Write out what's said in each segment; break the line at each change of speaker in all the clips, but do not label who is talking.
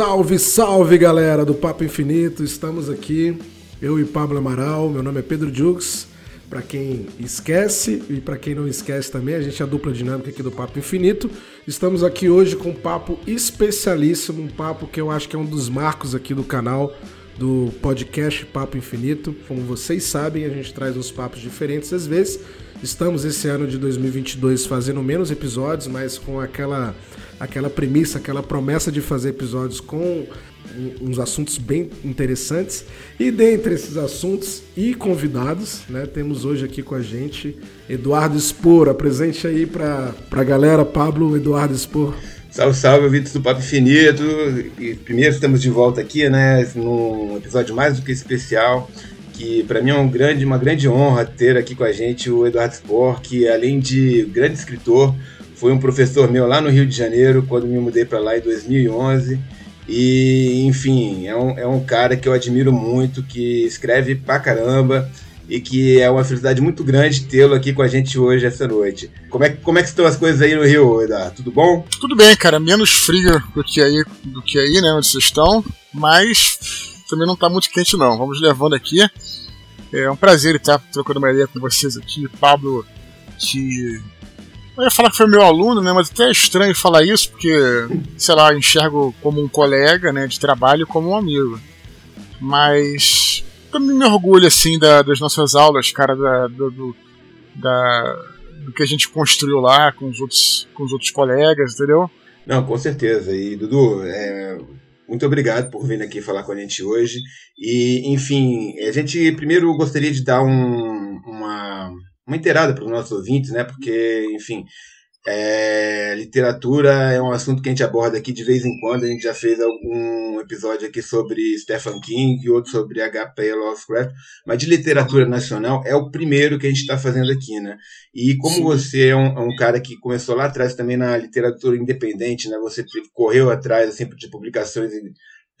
Salve, salve galera do Papo Infinito, estamos aqui, eu e Pablo Amaral, meu nome é Pedro Jux. Para quem esquece e para quem não esquece também, a gente é a dupla dinâmica aqui do Papo Infinito. Estamos aqui hoje com um papo especialíssimo, um papo que eu acho que é um dos marcos aqui do canal do podcast Papo Infinito. Como vocês sabem, a gente traz uns papos diferentes às vezes. Estamos esse ano de 2022 fazendo menos episódios, mas com aquela aquela premissa, aquela promessa de fazer episódios com uns assuntos bem interessantes. E dentre esses assuntos e convidados, né, temos hoje aqui com a gente Eduardo Spor. Apresente aí para a galera, Pablo Eduardo Spor.
Salve, salve, ouvintes do Papo Infinito. E primeiro estamos de volta aqui, né, num episódio mais do que especial, que para mim é um grande, uma grande honra ter aqui com a gente o Eduardo Spor, que além de grande escritor, foi um professor meu lá no Rio de Janeiro, quando me mudei para lá em 2011. E, enfim, é um, é um cara que eu admiro muito, que escreve pra caramba e que é uma felicidade muito grande tê-lo aqui com a gente hoje, essa noite. Como é, como é que estão as coisas aí no Rio, Eduardo? Tudo bom?
Tudo bem, cara. Menos frio do que aí, do que aí né, onde vocês estão, mas também não tá muito quente, não. Vamos levando aqui. É um prazer estar trocando uma ideia com vocês aqui. Pablo, que eu ia falar que foi meu aluno, né? Mas até é estranho falar isso, porque, sei lá, enxergo como um colega né, de trabalho como um amigo. Mas também me orgulho, assim, da, das nossas aulas, cara, da, do, da, do que a gente construiu lá com os outros, com os outros colegas, entendeu?
Não, com certeza. E, Dudu, é, muito obrigado por vir aqui falar com a gente hoje. E, enfim, a gente primeiro gostaria de dar um, uma uma inteirada para os nossos ouvintes, né? Porque, enfim, é, literatura é um assunto que a gente aborda aqui de vez em quando. A gente já fez algum episódio aqui sobre Stephen King e outro sobre H.P. Lovecraft, mas de literatura nacional é o primeiro que a gente está fazendo aqui, né? E como Sim. você é um, é um, cara que começou lá atrás também na literatura independente, né? Você correu atrás assim, de publicações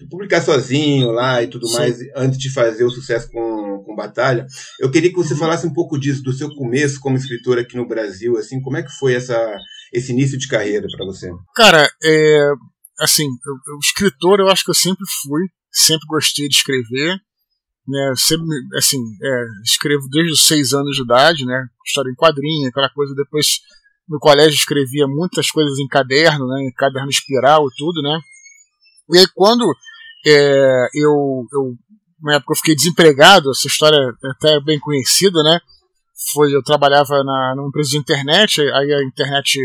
publicar sozinho lá e tudo Sim. mais, antes de fazer o sucesso com, com Batalha. Eu queria que você uhum. falasse um pouco disso, do seu começo como escritor aqui no Brasil, assim, como é que foi essa, esse início de carreira para você?
Cara, é, assim, eu, eu, escritor eu acho que eu sempre fui, sempre gostei de escrever, né, sempre, assim, é, escrevo desde os seis anos de idade, né, história em quadrinho, aquela coisa, depois no colégio escrevia muitas coisas em caderno, né, em caderno espiral e tudo, né, e aí quando é, eu, eu, na época eu fiquei desempregado, essa história é até bem conhecida, né? Foi, eu trabalhava na, numa empresa de internet, aí a internet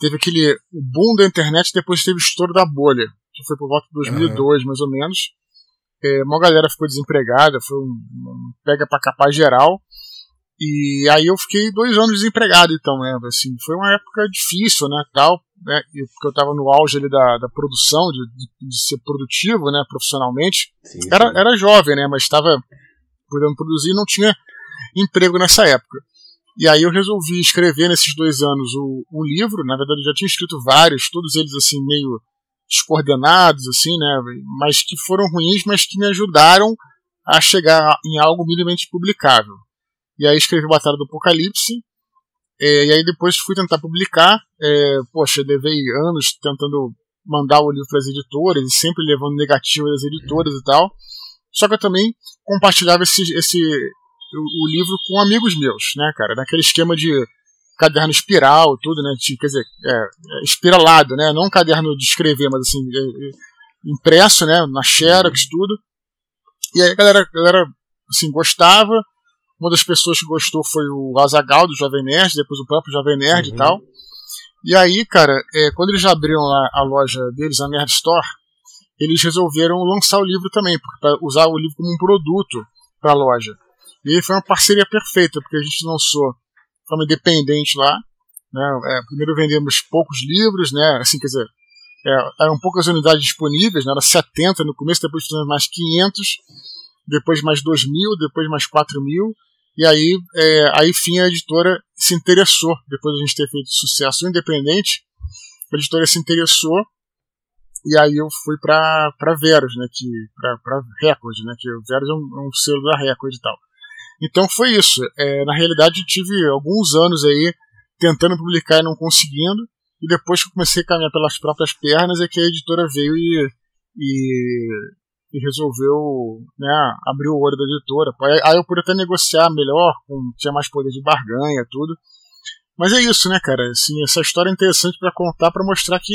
teve aquele boom da internet, depois teve o estouro da bolha, que foi por volta de 2002, uhum. mais ou menos. É, uma galera ficou desempregada, foi um, um pega para capar geral. E aí eu fiquei dois anos desempregado, então, né? Assim, foi uma época difícil, né? Tal, né? Porque eu estava no auge ali da, da produção, de, de, ser produtivo, né? Profissionalmente. Sim, sim. Era, era jovem, né? Mas estava podendo produzir e não tinha emprego nessa época. E aí eu resolvi escrever nesses dois anos o, um livro. Na verdade, eu já tinha escrito vários, todos eles assim meio descoordenados, assim, né? Mas que foram ruins, mas que me ajudaram a chegar em algo minimamente publicável. E aí escrevi Batalha do Apocalipse. É, e aí depois fui tentar publicar. É, poxa, levei anos tentando mandar o livro para as editoras e sempre levando negativo das editoras e tal. Só que eu também compartilhava esse, esse o, o livro com amigos meus, né, cara? Naquele esquema de caderno espiral tudo, né? Quer dizer, é, é, espiralado, né? Não um caderno de escrever, mas assim, é, é, impresso, né? Na Xerox, tudo. E aí a galera, a galera assim, gostava. Uma das pessoas que gostou foi o Azagal do Jovem Nerd, depois o próprio Jovem Nerd uhum. e tal. E aí, cara, é, quando eles abriram a, a, loja deles, a Nerd Store, eles resolveram lançar o livro também, para usar o livro como um produto para a loja. E aí foi uma parceria perfeita, porque a gente lançou de forma independente lá. Né? É, primeiro vendemos poucos livros, né? assim, quer dizer, é, eram poucas unidades disponíveis, né? era 70 no começo, depois fizemos mais 500, depois mais 2 mil, depois mais 4 mil, e aí, é, aí fim a editora se interessou, depois de a gente ter feito sucesso independente, a editora se interessou e aí eu fui para para Veros, né, que para Record, né, que Veros é um, é um, selo da Record e tal. Então foi isso. É, na realidade tive alguns anos aí tentando publicar e não conseguindo, e depois que eu comecei a caminhar pelas próprias pernas é que a editora veio e, e, e resolveu né, abrir o olho da editora. Aí eu pude até negociar melhor, com, tinha mais poder de barganha, tudo. Mas é isso, né, cara? Assim, essa história é interessante para contar, para mostrar que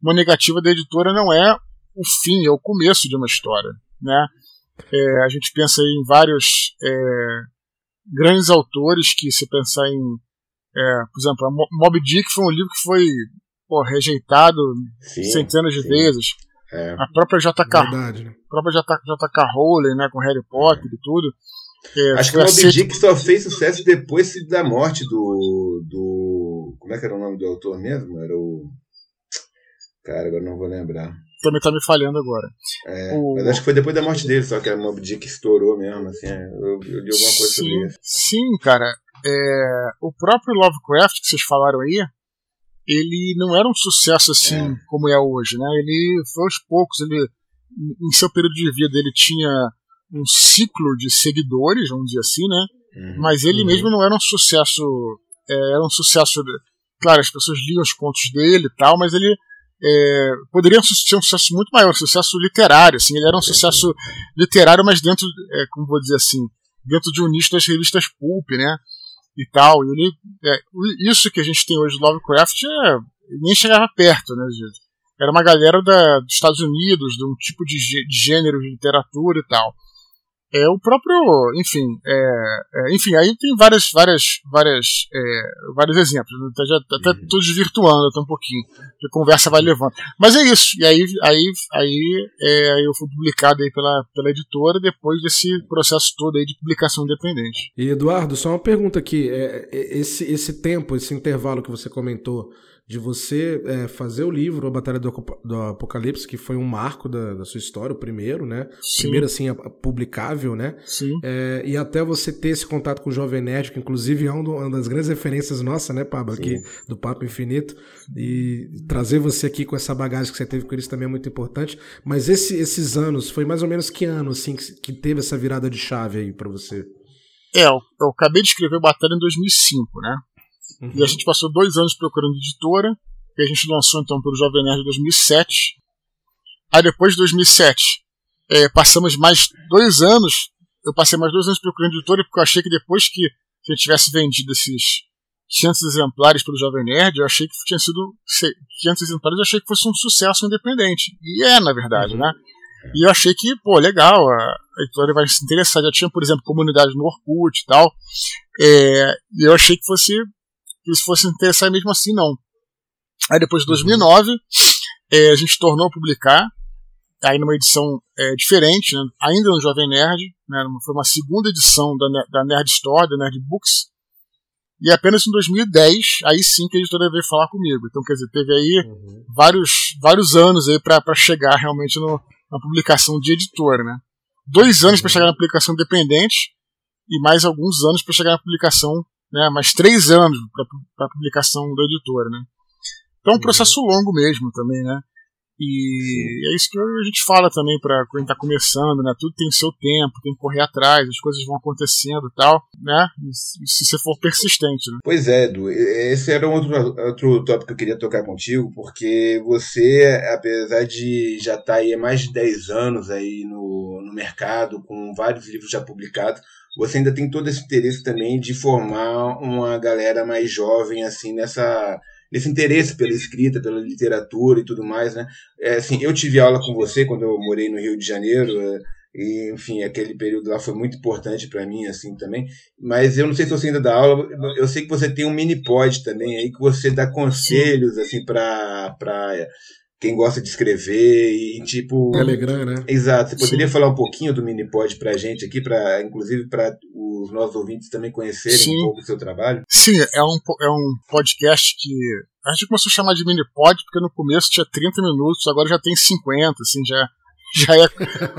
uma negativa da editora não é o fim, é o começo de uma história, né? É, a gente pensa em vários é, grandes autores que, se pensar em, é, por exemplo, Moby Dick foi um livro que foi pô, rejeitado sim, centenas de sim. vezes. É. A própria J.K. Verdade, né? própria J.K. Rowling, né, com Harry Potter e tudo.
É, Acho que o Moby Dick só fez sucesso depois da morte do, do. Como é que era o nome do autor mesmo? Era o. Cara, agora não vou lembrar.
Também tá me falhando agora.
É, o... Mas acho que foi depois da morte dele, só que a Mob Dick estourou mesmo, assim. É, eu, eu li alguma coisa sim, sobre isso.
Sim, cara. É, o próprio Lovecraft que vocês falaram aí, ele não era um sucesso assim é. como é hoje, né? Ele foi aos poucos, ele em seu período de vida ele tinha um ciclo de seguidores, vamos dizer assim, né? Uhum. Mas ele uhum. mesmo não era um sucesso, é, era um sucesso, claro, as pessoas liam os contos dele e tal, mas ele é, poderia ser um sucesso muito maior, um sucesso literário, assim, ele era um sucesso literário, mas dentro, é, como vou dizer assim, dentro de um nicho das revistas pulp, né, e tal, e ele, é, isso que a gente tem hoje do Lovecraft é, nem chegava perto, né, gente. era uma galera da, dos Estados Unidos, de um tipo de, de gênero de literatura e tal. É o próprio, enfim, é, é, enfim, aí tem várias, várias, várias, é, vários exemplos. Né? Até, já, até uhum. tô desvirtuando até um pouquinho, a conversa vai levando. Mas é isso. E aí, aí, aí é, eu fui publicado aí pela, pela editora depois desse processo todo aí de publicação independente.
E Eduardo, só uma pergunta aqui. É, é esse, esse tempo, esse intervalo que você comentou de você é, fazer o livro A Batalha do, do, Apocalipse, que foi um marco da, da sua história, o primeiro, né? Sim. Primeiro, assim, publicável, né?
Sim.
É, e até você ter esse contato com o Jovem Nerd, que inclusive é uma das grandes referências nossa, né, Pablo, aqui do Papo Infinito, e trazer você aqui com essa bagagem que você teve com eles também é muito importante. Mas esse, esses anos, foi mais ou menos que ano, assim, que, que teve essa virada de chave aí para você?
É, eu, eu acabei de escrever Batalha em 2005, né? Uhum. E a gente passou dois anos procurando editora, e a gente lançou então pelo Jovem Nerd em 2007. Aí depois de 2007, é, passamos mais dois anos, eu passei mais dois anos procurando editora, porque eu achei que depois que a gente tivesse vendido esses 500 exemplares pelo Jovem Nerd, eu achei que tinha sido 500 exemplares, eu achei que fosse um sucesso independente. E é, na verdade, uhum. né? E eu achei que, pô, legal, a editora vai se interessar. Já tinha, por exemplo, comunidade no Orkut e tal. É, e eu achei que fosse que eles fossem interessar mesmo assim, não. Aí depois de 2009, é, a gente tornou a publicar, aí numa edição é, diferente, né, ainda no Jovem Nerd, né, foi uma segunda edição da, da Nerd Store, da Nerd Books, e apenas em 2010, aí sim que a editora veio falar comigo. Então, quer dizer, teve aí uhum. vários, vários anos aí para chegar realmente no, na publicação de editora, né? Dois anos uhum. para chegar na publicação independente e mais alguns anos para chegar na publicação né, mais três anos para a publicação da editora, né? Então é um processo longo mesmo também, né? E Sim. é isso que a gente fala também para quem está começando, né? Tudo tem seu tempo, tem que correr atrás, as coisas vão acontecendo e tal, né? E se você for persistente, né?
Pois é, Edu. Esse era um outro, outro tópico que eu queria tocar contigo, porque você, apesar de já estar tá aí há mais de 10 anos aí no, no mercado, com vários livros já publicados, você ainda tem todo esse interesse também de formar uma galera mais jovem assim nessa nesse interesse pela escrita, pela literatura e tudo mais, né? É, assim, eu tive aula com você quando eu morei no Rio de Janeiro, é, e, enfim, aquele período lá foi muito importante para mim, assim, também. Mas eu não sei se você ainda dá aula, eu sei que você tem um mini pod também aí, que você dá conselhos, assim, para quem gosta de escrever e tipo
Telegram, né?
Exato. Você poderia Sim. falar um pouquinho do Minipod pra gente aqui, para inclusive para os nossos ouvintes também conhecerem Sim. um pouco do seu trabalho?
Sim, é um, é um podcast que a gente começou a chamar de Minipod porque no começo tinha 30 minutos, agora já tem 50, assim, já já é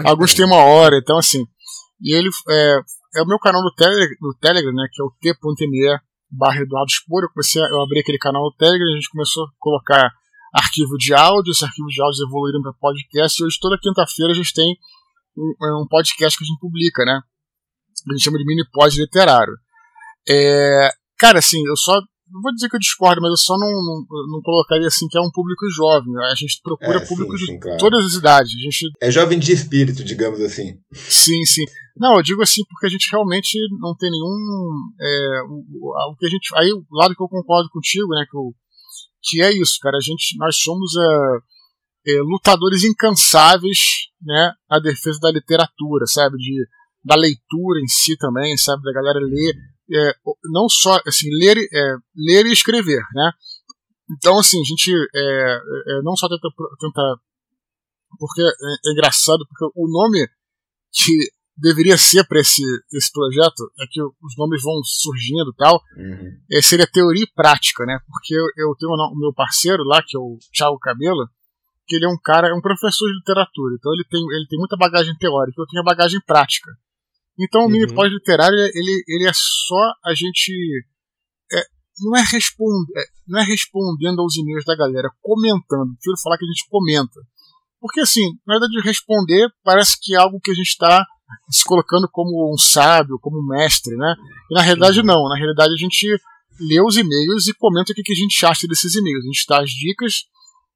alguns tem uma hora, então assim. E ele é, é o meu canal no, tele, no Telegram, né, que é o t.me barra Eduardo Spor. Eu comecei a, eu abri aquele canal no Telegram, a gente começou a colocar arquivo de áudio, esse arquivo de áudio evoluíram para podcast, e hoje toda quinta-feira a gente tem um, é um, podcast que a gente publica, né? A gente chama de mini pod literário. É, cara, assim, eu só não vou dizer que eu discordo, mas eu só não, não, não colocaria assim que é um público jovem. A gente procura
É,
público
sim,
de
sim, claro.
todas as idades. A gente,
É jovem de espírito, digamos assim.
sim, sim. Não, eu digo assim porque a gente realmente não tem nenhum. É, o, o- o que a gente. Aí, o lado que eu concordo contigo, né? Que, eu, que é isso, cara. A gente, nós somos é, é, lutadores incansáveis, né? Na defesa da literatura, sabe? De, da leitura em si também, sabe? Da galera ler. é, não só assim ler, é, ler e escrever, né? Então assim a gente é, é, não só tenta, tenta porque é, é engraçado porque o nome que deveria ser para esse, esse projeto é que os nomes vão surgindo e tal
Uhum.
é, seria teoria e prática, né? Porque eu, eu tenho o meu parceiro lá, que é o Thiago Cabelo, que ele é um cara, é um professor de literatura, então ele tem, ele tem muita bagagem teórica, eu tenho a bagagem prática. Então o
Uhum.
mini pós-literário, ele, ele é só a gente. é, não, é respond, é, não é respondendo aos e-mails da galera, comentando. Prefiro falar que a gente comenta. Porque assim, na verdade, responder parece que é algo que a gente está se colocando como um sábio, como um mestre, né? E na realidade não. Na realidade a gente lê os e-mails e comenta o que que a gente acha desses e-mails. A gente dá as dicas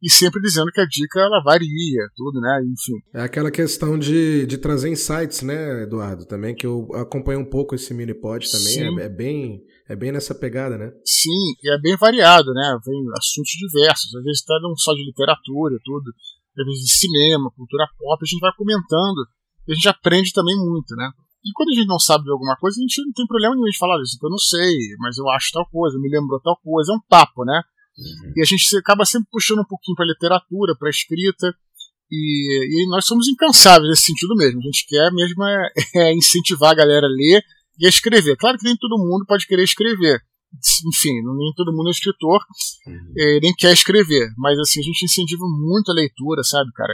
e sempre dizendo que a dica ela varia, tudo, né? Enfim.
É aquela questão de, de trazer insights, né, Eduardo? Também, que eu acompanho um pouco esse mini pod também.
Sim.
É, é bem, é bem nessa pegada, né?
Sim, e é bem variado, né? Vem assuntos diversos. Às vezes tá não só de literatura, tudo. Às vezes de cinema, cultura pop, a gente vai comentando. A gente aprende também muito, né? E quando a gente não sabe de alguma coisa, a gente não tem problema nenhum de falar isso, que eu não sei, mas eu acho tal coisa, me lembrou tal coisa. É um papo, né? E a gente acaba sempre puxando um pouquinho pra literatura, pra escrita. E, e nós somos incansáveis nesse sentido mesmo. A gente quer mesmo é, é incentivar a galera a ler e a escrever. Claro que nem todo mundo pode querer escrever. Enfim, nem todo mundo é escritor, eh, nem quer escrever. Mas assim, a gente incentiva muito a leitura, sabe, cara?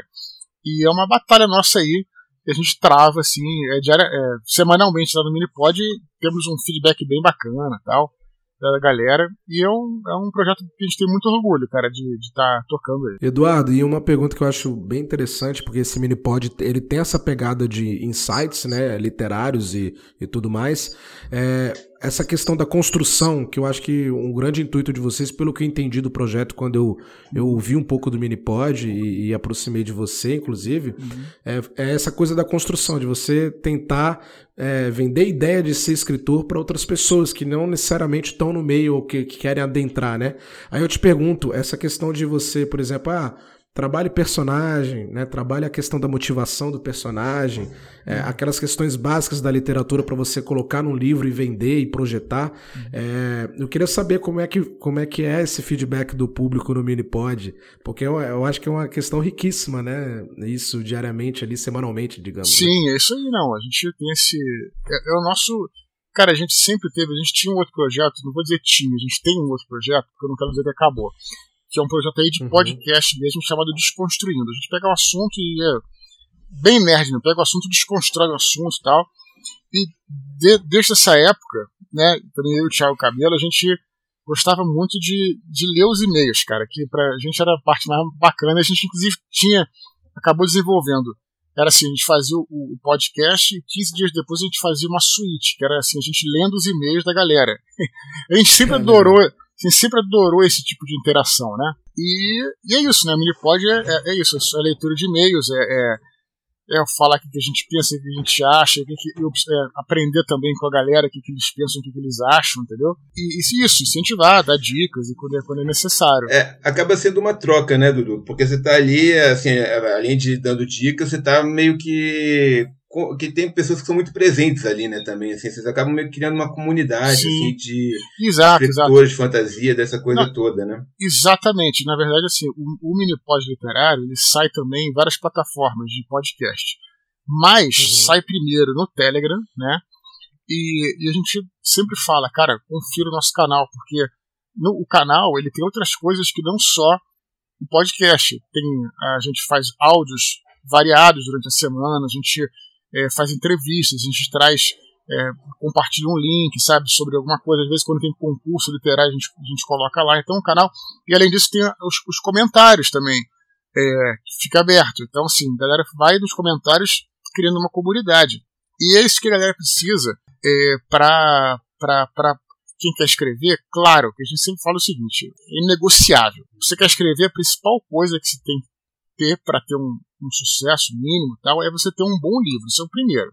E é uma batalha nossa aí que a gente trava, assim, é, diária, é, semanalmente lá no Minipod. Temos um feedback bem bacana tal da galera. E é um, é um projeto que a gente tem muito orgulho, cara, de estar tocando ele.
Eduardo, e uma pergunta que eu acho bem interessante, porque esse mini pod ele tem essa pegada de insights, né, literários e, e tudo mais. É, essa questão da construção, que eu acho que um grande intuito de vocês, pelo que eu entendi do projeto quando eu, eu ouvi um pouco do mini pod e, e aproximei de você, inclusive, é, é essa coisa da construção, de você tentar é, vender ideia de ser escritor para outras pessoas que não necessariamente estão no meio ou que, que querem adentrar, né? Aí eu te pergunto, essa questão de você, por exemplo, ah, trabalhe personagem, né? Trabalhe a questão da motivação do personagem, é, aquelas questões básicas da literatura para você colocar num livro e vender e projetar. É, eu queria saber como é que como é que é esse feedback do público no Minipod, porque eu, eu acho que é uma questão riquíssima, né? Isso diariamente ali, semanalmente, digamos. né?
Sim, é isso aí, não. A gente tem esse. É, é o nosso. Cara, a gente sempre teve. A gente tinha um outro projeto, não vou dizer tinha, a gente tem um outro projeto, porque eu não quero dizer que acabou. Que é um projeto aí de
Uhum.
podcast mesmo chamado Desconstruindo. A gente pega o assunto e é bem nerd, né? Pega o assunto, desconstrói o assunto e tal. E de- desde essa época, né, também eu e o Thiago Cabelo, a gente gostava muito de, de ler os e-mails, cara, que pra gente era a parte mais bacana. A gente, inclusive, tinha, acabou desenvolvendo. Era assim, a gente fazia o, o podcast e 15 dias depois a gente fazia uma suíte, que era assim, a gente lendo os e-mails da galera. A gente sempre
Caramba.
adorou, a gente sempre adorou esse tipo de interação, né? E, e é isso, né? O Minipod é, é, é isso, é leitura de e-mails, é, é, é falar o que a gente pensa, o que a gente acha, que que- é, aprender também com a galera o que, que eles pensam, o que, que eles acham, entendeu? E, e isso, incentivar, dar dicas e quando é, quando é necessário.
É, acaba sendo uma troca, né, Dudu? Porque você tá ali, assim, é, além de dando dicas, você tá meio que. Que tem pessoas que são muito presentes ali, né, também. Assim, vocês acabam meio que criando uma comunidade,
Sim.
assim, de
Exato,
escritores de fantasia, dessa coisa
Não.
toda, né?
Exatamente. Na verdade, assim, o, o mini pod literário ele sai também em várias plataformas de podcast. Mas
Uhum.
sai primeiro no Telegram, né? E, e a gente sempre fala, cara, confira o nosso canal, porque no, o canal ele tem outras coisas que não só o podcast. Tem, a gente faz áudios variados durante a semana, a gente eh, faz entrevistas, a gente traz é, compartilha um link, sabe, sobre alguma coisa. Às vezes, quando tem concurso literário, a gente, a gente coloca lá. Então, o canal. E além disso, tem os, os comentários também, é, que fica aberto. Então, assim, a galera vai nos comentários criando uma comunidade. E é isso que a galera precisa é, para quem quer escrever, claro, que a gente sempre fala o seguinte: é inegociável. Você quer escrever, a principal coisa que você tem que ter para ter um, um, sucesso mínimo tal é você ter um bom livro. Isso é o primeiro.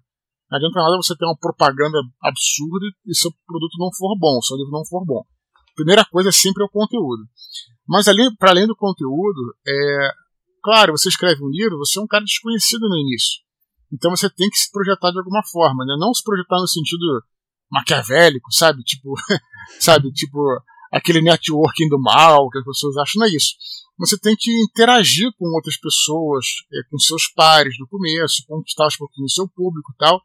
Não adianta nada você ter uma propaganda absurda e seu produto não for bom, seu livro não for bom. A primeira coisa sempre é o conteúdo. Mas para além do conteúdo, é, claro, você escreve um livro, você é um cara desconhecido no início. Então você tem que se projetar de alguma forma, né? Não se projetar no sentido maquiavélico, sabe? Tipo, sabe? Tipo, aquele networking do mal que as pessoas acham, não é isso. Você tem que interagir com outras pessoas, é, com seus pares no começo, conquistar aos pouquinhos seu público e tal.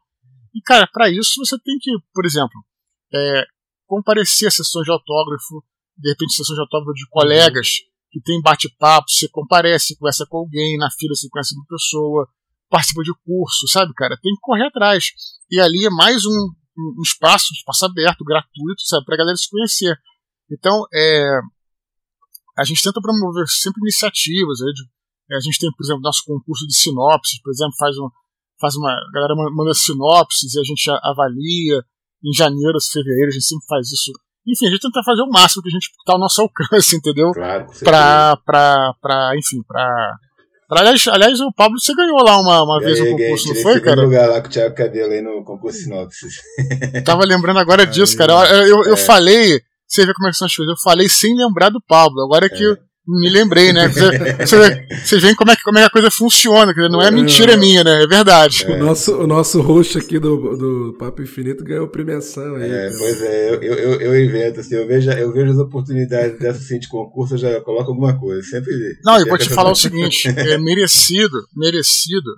E, cara, para isso você tem que, por exemplo, é, comparecer a sessões de autógrafo, de repente sessões de autógrafo de colegas que tem bate-papo, você comparece, conversa com alguém, na fila você conhece uma pessoa, participa de curso, sabe, cara? Tem que correr atrás. E ali é mais um, um espaço, um espaço aberto, gratuito, sabe, pra galera se conhecer. Então, é, a gente tenta promover sempre iniciativas. Né, de, a gente tem, por exemplo, nosso concurso de sinopses, por exemplo, faz, um, faz uma. A galera manda sinopses e a gente avalia. Em janeiro, fevereiro, a gente sempre faz isso. Enfim, a gente tenta fazer o máximo que a gente está ao nosso alcance, entendeu?
Claro,
pra, pra, pra, enfim, pra Aliás, aliás, o Pablo, você ganhou lá uma, uma vez
um
concurso, não foi, cara?
lugar lá com o Thiago Cabelo aí no concurso Sinopsis.
Tava lembrando agora disso, cara. Eu, eu, eu é. falei, você vê como é que são as coisas, eu falei sem lembrar do Pablo. Agora que é. eu me lembrei, né? Você, você vê como é, que, como é que a coisa funciona, não é mentira minha, né? É verdade.
É. O, nosso, o nosso host aqui do, do Papo Infinito ganhou premiação aí.
É, pois é, eu, eu, eu invento, assim, eu vejo, eu vejo as oportunidades dessa assim, de concurso, eu já coloco alguma coisa. Sempre.
Não, e vou te falar o seguinte: é merecido, merecido,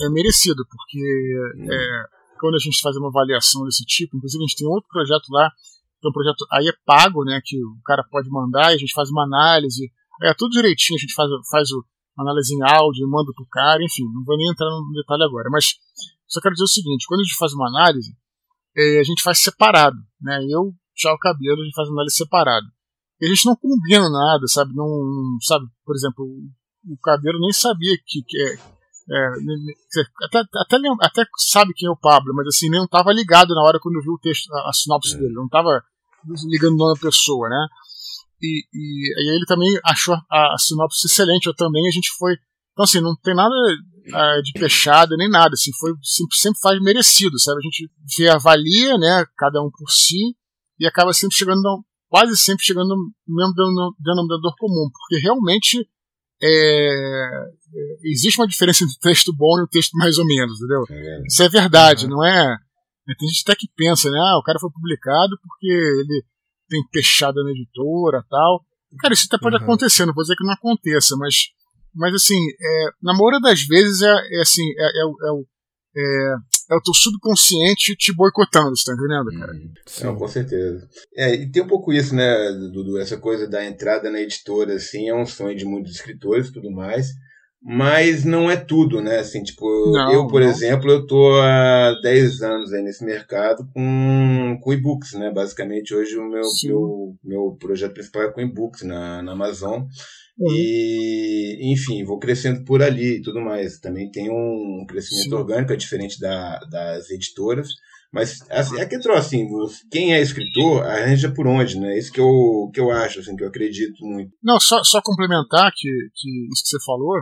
é merecido, porque hum. é, quando a gente faz uma avaliação desse tipo, inclusive a gente tem outro projeto lá, que é um projeto aí é pago, né? Que o cara pode mandar e a gente faz uma análise é tudo direitinho, a gente faz, faz o análise em áudio, manda pro cara, enfim, não vou nem entrar no detalhe agora, mas só quero dizer o seguinte, quando a gente faz uma análise, é, a gente faz separado, né? Eu, o Cabelo, a gente faz análise separado. E a gente não combina nada, sabe? Não, sabe, por exemplo, o Cabelo nem sabia que, que é, é, até, até, até, sabe quem é o Pablo, mas assim, nem estava ligado na hora quando viu o texto, a, a sinopse é. dele, não estava ligando nome da pessoa, né? E, e, e ele também achou a, a, sinopse excelente, eu também, a gente foi. Então, assim, não tem nada uh, de fechado nem nada, assim, foi sempre, sempre faz merecido, sabe? A gente vê, avalia, né, cada um por si, e acaba sempre chegando, quase sempre chegando no mesmo denominador comum, porque realmente é, é, existe uma diferença entre o texto bom e o texto mais ou menos, entendeu? É. Isso é verdade, uhum. não é? Tem gente até que pensa, né? Ah, o cara foi publicado porque ele tem fechada na editora tal. Cara, isso até pode uhum. acontecer, não vou dizer que não aconteça, mas, mas assim, é, na maioria das vezes é, é assim, é, é, é, o, é, é o teu subconsciente te boicotando, você tá entendendo, cara? Uhum.
Não, com certeza. É, e tem um pouco isso, né, Dudu, essa coisa da entrada na editora, assim, é um sonho de muitos escritores e tudo mais mas não é tudo, né? Assim, tipo, não, eu, por não. exemplo, eu tô há 10 anos aí nesse mercado com, com e-books, né? Basicamente, hoje o meu, meu, meu projeto principal é com e-books na, na Amazon. Uhum. E, enfim, vou crescendo por ali e tudo mais. Também tem um crescimento Sim. orgânico, é diferente da, das editoras. Mas assim, é que troço, assim, quem é escritor arranja por onde, né? Isso que eu, que eu acho, assim, que eu acredito muito.
Não, só, só complementar que, que isso que você falou,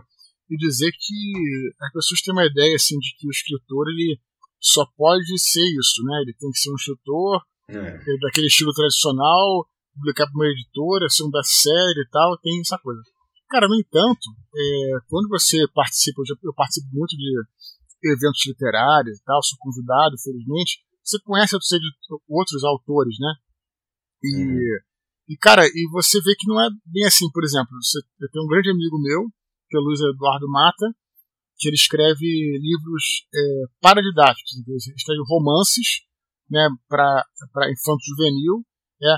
e dizer que as pessoas têm uma ideia assim de que o escritor ele só pode ser isso, né? Ele tem que ser um escritor é. daquele estilo tradicional, publicar para uma editora, ser um best-seller e tal, tem essa coisa. Cara, no entanto, é, quando você participa, eu, participo muito de eventos literários e tal, sou convidado, felizmente, você conhece outros, outros autores, né? E, uhum. e, cara, e você vê que não é bem assim, por exemplo, você, eu tenho um grande amigo meu, que é o Luiz Eduardo Mata, que ele escreve livros é, paradidáticos, ele escreve romances né, para infanto juvenil, é,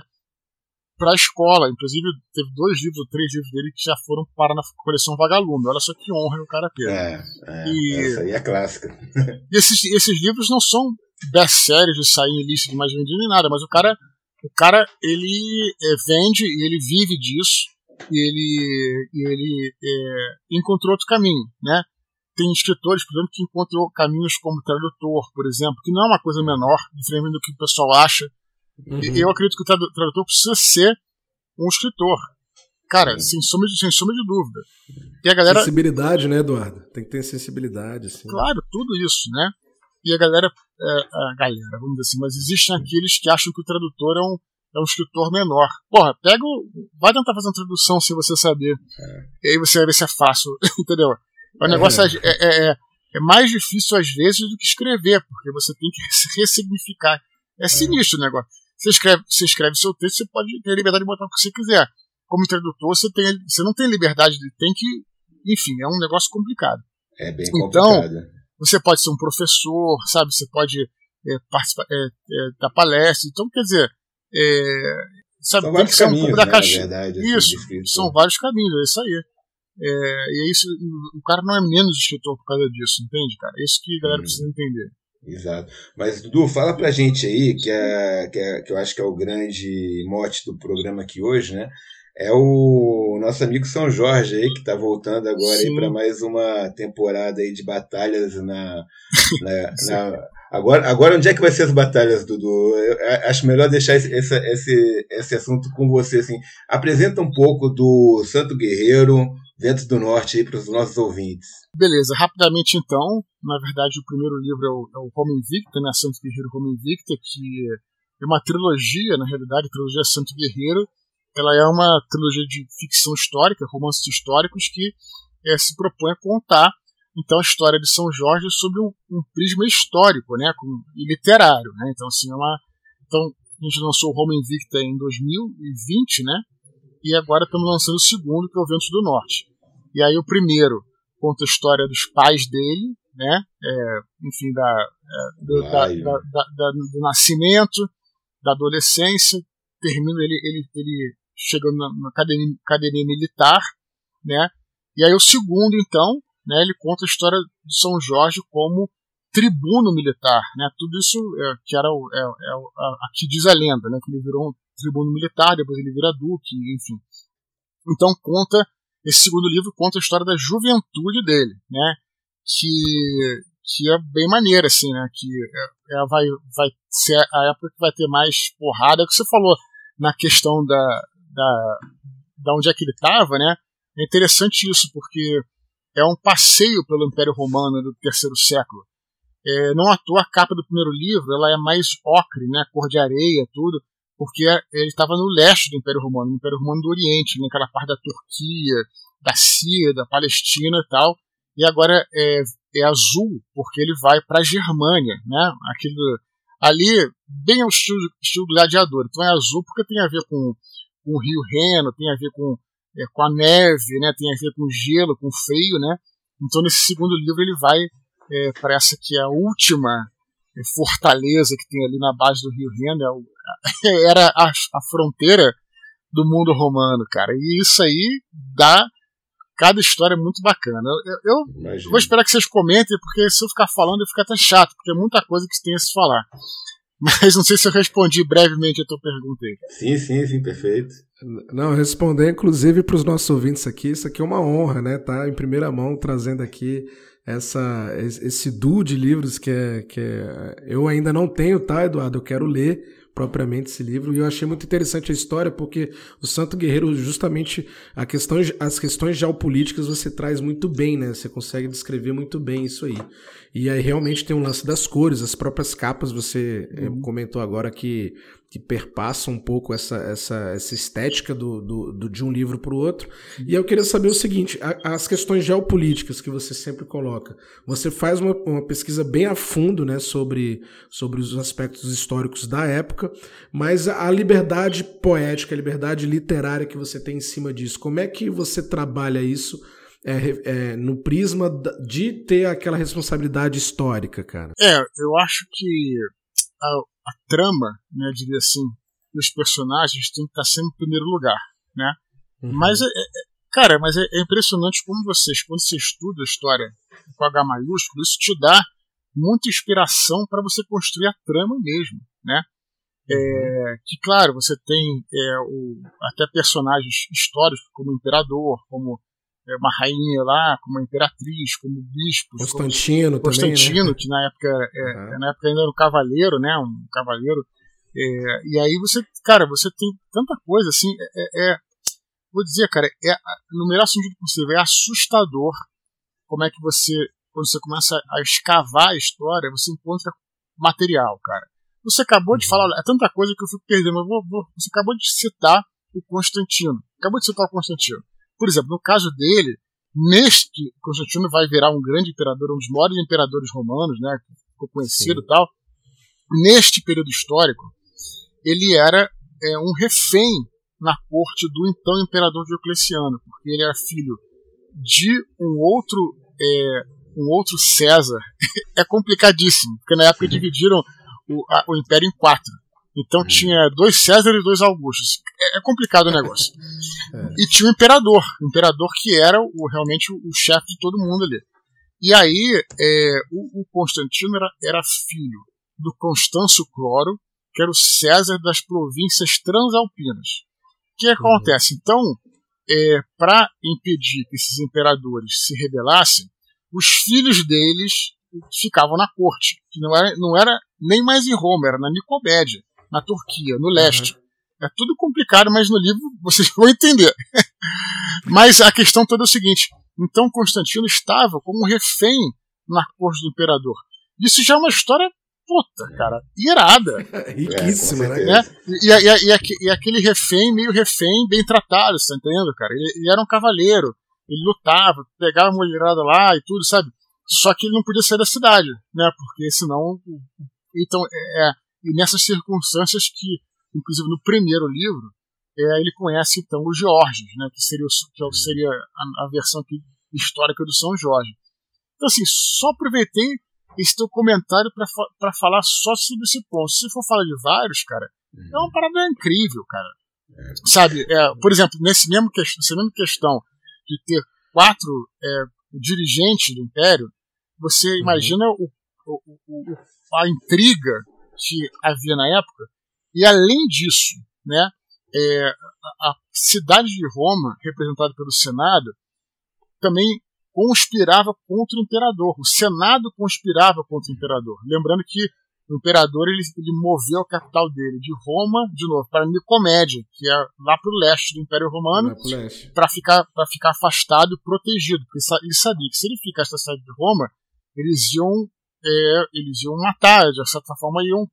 para a escola. Inclusive, teve dois livros ou três livros dele que já foram para na coleção Vagalume. Olha só que honra o cara teve.
É, é, e, essa aí é clássica.
esses, esses livros não são best-sellers de sair em lista de mais vendido nem nada, mas o cara, o cara ele é, vende e ele vive disso e ele, e ele é, encontrou outro caminho, né? Tem escritores, por exemplo, que encontram caminhos como tradutor, por exemplo, que não é uma coisa menor, diferente do que o pessoal acha. Uhum. Eu acredito que o tradutor precisa ser um escritor. Cara, sem sombra, de, sem sombra de dúvida.
E a galera... Sensibilidade, né, Eduardo? Tem que ter sensibilidade, assim.
Claro, tudo isso, né? E a galera, é, a galera, vamos dizer assim, mas existem aqueles que acham que o tradutor é um, é um escritor menor. Porra, pega o, Vai tentar fazer uma tradução sem você saber. É. E aí você vai ver se é fácil, entendeu? O negócio é. É, é, é, é, mais difícil às vezes do que escrever, porque você tem que ressignificar. É, é. sinistro o negócio. Você escreve, você escreve seu texto, você pode ter a liberdade de botar o que você quiser. Como tradutor, você, tem, você não tem liberdade de. Tem que. Enfim, é um negócio complicado.
É bem então, complicado.
Então, você pode ser um professor, sabe? Você pode é, participar é, é, da palestra. Então, quer dizer, é, sabe,
são vários caminhos, da né, caixa. Verdade,
assim, isso, são vários caminhos, é isso aí. É, e é isso, o cara não é menos escritor por causa disso, entende, cara? É isso que a galera hum. precisa entender.
Exato. Mas, Dudu, fala pra gente aí, que, é, que, é, que eu acho que é o grande mote do programa aqui hoje, né? É o nosso amigo São Jorge aí, que está voltando agora para mais uma temporada aí de batalhas na, na, na, Agora, agora, onde é que vai ser as batalhas, Dudu? Eu acho melhor deixar esse, esse, esse, assunto com você. Assim. Apresenta um pouco do Santo Guerreiro, Ventos do Norte, para os nossos ouvintes.
Beleza, rapidamente então. Na verdade, o primeiro livro é o, é o Home Invicta, né? Santo Guerreiro Home Invicta, que é uma trilogia, na realidade, a trilogia Santo Guerreiro. Ela é uma trilogia de ficção histórica, romances históricos, que é, se propõe a contar então a história de São Jorge sob um, um prisma histórico, né, com, e literário, né? Então assim, é uma então a gente lançou o Roma Invicta em 2020, né? E agora estamos lançando o segundo, que é o Ventos do Norte. E aí o primeiro conta a história dos pais dele, né? É, enfim, da, é, do, da, da, do nascimento, da adolescência, termina ele, ele, ele chegando na, na academia, academia militar, né? E aí o segundo, então, né, ele conta a história de São Jorge como tribuno militar, né? Tudo isso é, que era o, é, é, aqui diz a lenda, né? Que ele virou um tribuno militar, depois ele vira duque, enfim. Então conta esse segundo livro conta a história da juventude dele, né? Que que é bem maneira, assim, né? Que é, é, vai, vai ser a época que vai ter mais porrada. É o que você falou na questão da, da, da onde é que ele estava, né? É interessante isso, porque é um passeio pelo Império Romano do terceiro século. É, não à toa a capa do primeiro livro ela é mais ocre, né, cor de areia, tudo, porque ele estava no leste do Império Romano, no Império Romano do Oriente, naquela parte da Turquia, da Síria, da Palestina e tal. E agora é, é azul porque ele vai para a Germânia, né? Aquilo ali bem ao estilo, estilo do gladiador. Então é azul porque tem a ver com, com o Rio Reno, tem a ver com é, com a neve, né? Tem a ver com gelo, com frio, né? Então nesse segundo livro ele vai é, para essa que é a última é, fortaleza que tem ali na base do Rio Reno, é era a, a fronteira do mundo romano, cara. E isso aí dá cada história muito bacana. Eu, eu vou esperar que vocês comentem, porque se eu ficar falando, fica até chato, porque é muita coisa que tem a se falar. Mas não sei se eu respondi brevemente a tua pergunta aí.
Sim, sim, sim, perfeito.
Não, responder inclusive para os nossos ouvintes aqui, isso aqui é uma honra, né? Tá em primeira mão trazendo aqui essa esse duo de livros que é, que é, eu ainda não tenho, tá, Eduardo? Eu quero ler propriamente esse livro. E eu achei muito interessante a história, porque o Santo Guerreiro, justamente a questão, as questões geopolíticas você traz muito bem, né? Você consegue descrever muito bem isso aí. E aí realmente tem um lance das cores, as próprias capas, você uhum. comentou agora que que perpassa um pouco essa, essa, essa estética do, do, do de um livro para o outro. E eu queria saber o seguinte: a, as questões geopolíticas que você sempre coloca. Você faz uma, uma pesquisa bem a fundo né, sobre, sobre os aspectos históricos da época, mas a liberdade poética, a liberdade literária que você tem em cima disso, como é que você trabalha isso? É, é, no prisma de ter aquela responsabilidade histórica, cara?
É, eu acho que a, a trama, né, diria assim, dos personagens tem que estar sempre em primeiro lugar, né? Uhum. Mas, é, é, cara, mas é, é, impressionante como vocês, quando você estuda a história com H maiúsculo, isso te dá muita inspiração para você construir a trama mesmo, né? É, uhum. que claro, você tem é, o, até personagens históricos como o imperador, como uma rainha lá, como imperatriz, como bispos.
Constantino
como,
também.
Constantino,
né?
que na época, é, uhum. na época ainda era um cavaleiro, né? Um cavaleiro. É, e aí você, cara, você tem tanta coisa assim, é, é, é vou dizer, cara, é no melhor sentido possível, é assustador como é que você, quando você começa a escavar a história, você encontra material, cara. Você acabou de falar, é tanta coisa que eu fico perdendo, mas vou, vou, você acabou de citar o Constantino. Acabou de citar o Constantino. Por exemplo, no caso dele, neste Constantino vai virar um grande imperador, um dos maiores imperadores romanos, né, que ficou conhecido e tal. Neste período histórico, ele era é, um refém na corte do então imperador Diocleciano, porque ele era filho de um outro é, um outro César. é complicadíssimo, porque na época dividiram o, a, o império em quatro. Então hum. tinha dois Césares e dois Augustos. É, é complicado o negócio. É. E tinha o imperador, o imperador que era o, realmente o, o chefe de todo mundo ali. E aí é, o, o, Constantino era, era filho do Constâncio Cloro, que era o César das províncias transalpinas. O que acontece? Uhum. Então, é, para impedir que esses imperadores se rebelassem, os filhos deles ficavam na corte, que não era, não era nem mais em Roma, era na Nicobédia, na Turquia, no leste. Uhum. É tudo complicado, mas no livro vocês vão entender. mas a questão toda é o seguinte: então Constantino estava como refém na corte do imperador. Isso já é uma história puta, cara, irada.
Riquíssima,
é, né? E, e, e, e, aquele refém, meio refém, bem tratado, você tá entendendo, cara? Ele, ele, era um cavaleiro, ele lutava, pegava a mulherada lá e tudo, sabe? Só que ele não podia sair da cidade, né? Porque senão. Então, é, é e nessas circunstâncias que, inclusive no primeiro livro, é, ele conhece então o Georges, né? Que seria, que é seria a, a versão aqui histórica do São Jorge. Então, assim, só aproveitei esse teu comentário para falar só sobre esse ponto. Se for falar de vários, cara, uhum. é uma parada incrível, cara. É. Sabe, é, por exemplo, nesse mesmo nessa mesma questão de ter quatro é, dirigentes do Império, você uhum. imagina o, o, o, a intriga que havia na época, e além disso, né, é, a, cidade de Roma, representada pelo Senado, também conspirava contra o imperador. O Senado conspirava contra o imperador. Lembrando que o imperador ele, ele moveu a capital dele de Roma, de novo, para Nicomédia, que é lá para o leste do Império Romano, para ficar, ficar afastado e protegido. Porque ele sabia que se ele ficasse na cidade de Roma, eles iam, é, eles iam matar, de certa forma, iam,